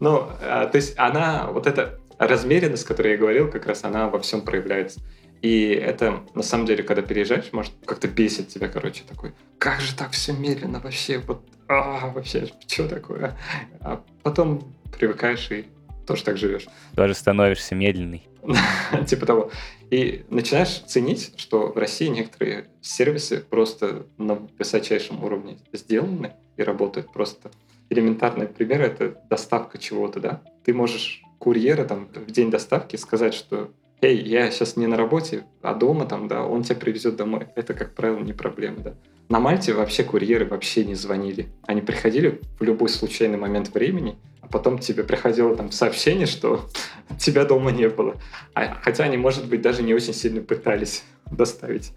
Ну, а, то есть она, вот эта размеренность, о которой я говорил, как раз она во всем проявляется. И это, на самом деле, когда переезжаешь, может как-то бесит тебя, короче, такой, как же так все медленно вообще, вот, а, вообще, что такое? А потом привыкаешь и тоже так живешь. Тоже становишься медленный. Типа того. И начинаешь ценить, что в России некоторые сервисы просто на высочайшем уровне сделаны и работают просто. Элементарный пример — это доставка чего-то, да? Ты можешь курьера там в день доставки сказать, что эй, я сейчас не на работе, а дома там, да, он тебя привезет домой. Это, как правило, не проблема, да. На Мальте вообще курьеры вообще не звонили. Они приходили в любой случайный момент времени, а потом тебе приходило там сообщение, что тебя дома не было. А, хотя они, может быть, даже не очень сильно пытались доставить.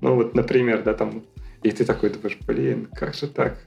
Ну вот, например, да, там, и ты такой думаешь, блин, как же так?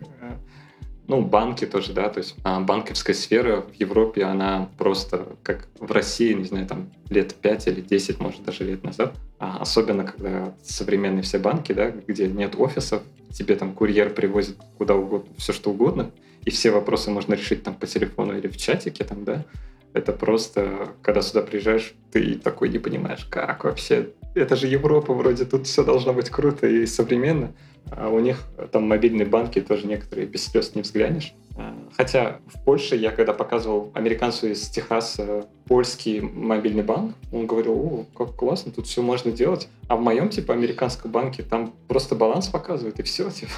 Ну, банки тоже, да, то есть а, банковская сфера в Европе, она просто как в России, не знаю, там лет 5 или 10, может, даже лет назад. А особенно, когда современные все банки, да, где нет офисов, тебе там курьер привозит куда угодно, все что угодно, и все вопросы можно решить там по телефону или в чатике, там, да, это просто, когда сюда приезжаешь, ты такой не понимаешь, как вообще, это же Европа, вроде тут все должно быть круто и современно. А у них там мобильные банки тоже некоторые без слез не взглянешь. А, хотя в Польше я когда показывал американцу из Техаса польский мобильный банк, он говорил, о, как классно, тут все можно делать. А в моем, типа, американском банке там просто баланс показывает, и все, типа.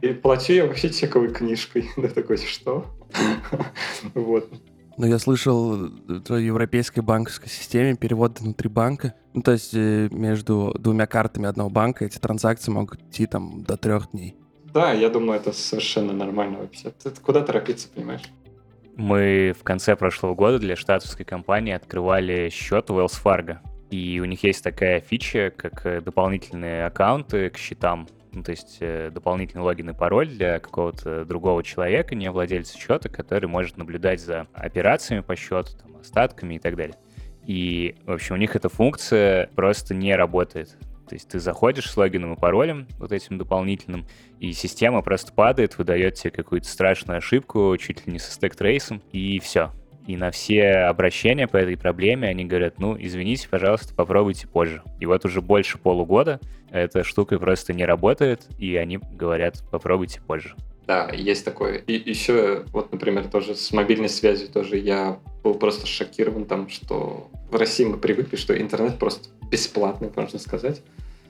И плачу я вообще чековой книжкой. Да такой, что? Вот. Но я слышал, в европейской банковской системе переводы внутри банка. Ну, то есть э, между двумя картами одного банка эти транзакции могут идти там до трех дней. Да, я думаю, это совершенно нормально вообще. Ты куда торопиться, понимаешь? Мы в конце прошлого года для штатовской компании открывали счет в Wells Fargo. И у них есть такая фича, как э, дополнительные аккаунты к счетам ну, то есть э, дополнительный логин и пароль для какого-то другого человека, не владельца счета, который может наблюдать за операциями по счету, там, остатками и так далее. И, в общем, у них эта функция просто не работает. То есть ты заходишь с логином и паролем, вот этим дополнительным, и система просто падает, выдает тебе какую-то страшную ошибку, чуть ли не со стек-трейсом, и все. И на все обращения по этой проблеме они говорят, ну, извините, пожалуйста, попробуйте позже. И вот уже больше полугода эта штука просто не работает, и они говорят, попробуйте позже. Да, есть такое. И еще, вот, например, тоже с мобильной связью тоже я был просто шокирован там, что в России мы привыкли, что интернет просто бесплатный, можно сказать.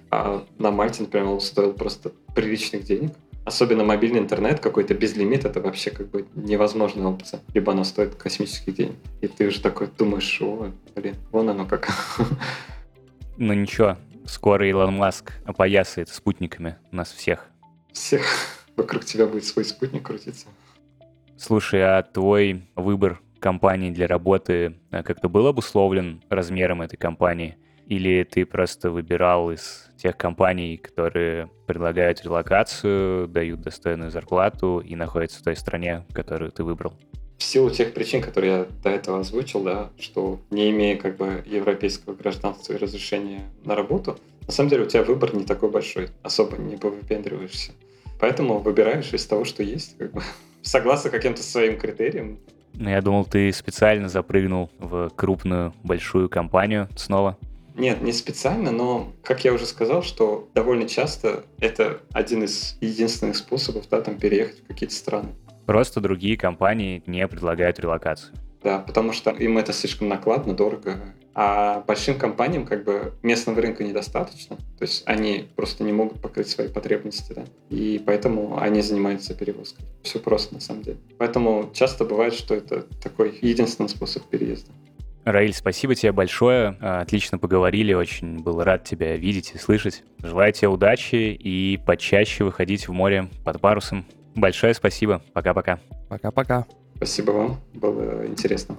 А на Мальте, например, он стоил просто приличных денег. Особенно мобильный интернет какой-то без лимита, это вообще как бы невозможная опция. Либо она стоит космических денег. И ты уже такой думаешь, о, блин, вон оно как. Ну ничего, скоро Илон Маск опоясает спутниками нас всех. Всех. Вокруг тебя будет свой спутник крутиться. Слушай, а твой выбор компании для работы э, как-то был обусловлен размером этой компании? Или ты просто выбирал из тех компаний, которые предлагают релокацию, дают достойную зарплату и находятся в той стране, которую ты выбрал? В силу тех причин, которые я до этого озвучил, да, что не имея как бы европейского гражданства и разрешения на работу, на самом деле у тебя выбор не такой большой, особо не повыпендриваешься. Поэтому выбираешь из того, что есть, как бы, согласно каким-то своим критериям. Ну, я думал, ты специально запрыгнул в крупную, большую компанию снова. Нет, не специально, но, как я уже сказал, что довольно часто это один из единственных способов да, там, переехать в какие-то страны. Просто другие компании не предлагают релокацию. Да, потому что им это слишком накладно, дорого. А большим компаниям как бы местного рынка недостаточно. То есть они просто не могут покрыть свои потребности, да. И поэтому они занимаются перевозкой. Все просто на самом деле. Поэтому часто бывает, что это такой единственный способ переезда. Раиль, спасибо тебе большое. А, отлично поговорили, очень был рад тебя видеть и слышать. Желаю тебе удачи и почаще выходить в море под парусом. Большое спасибо. Пока-пока. Пока-пока. Спасибо вам, было интересно.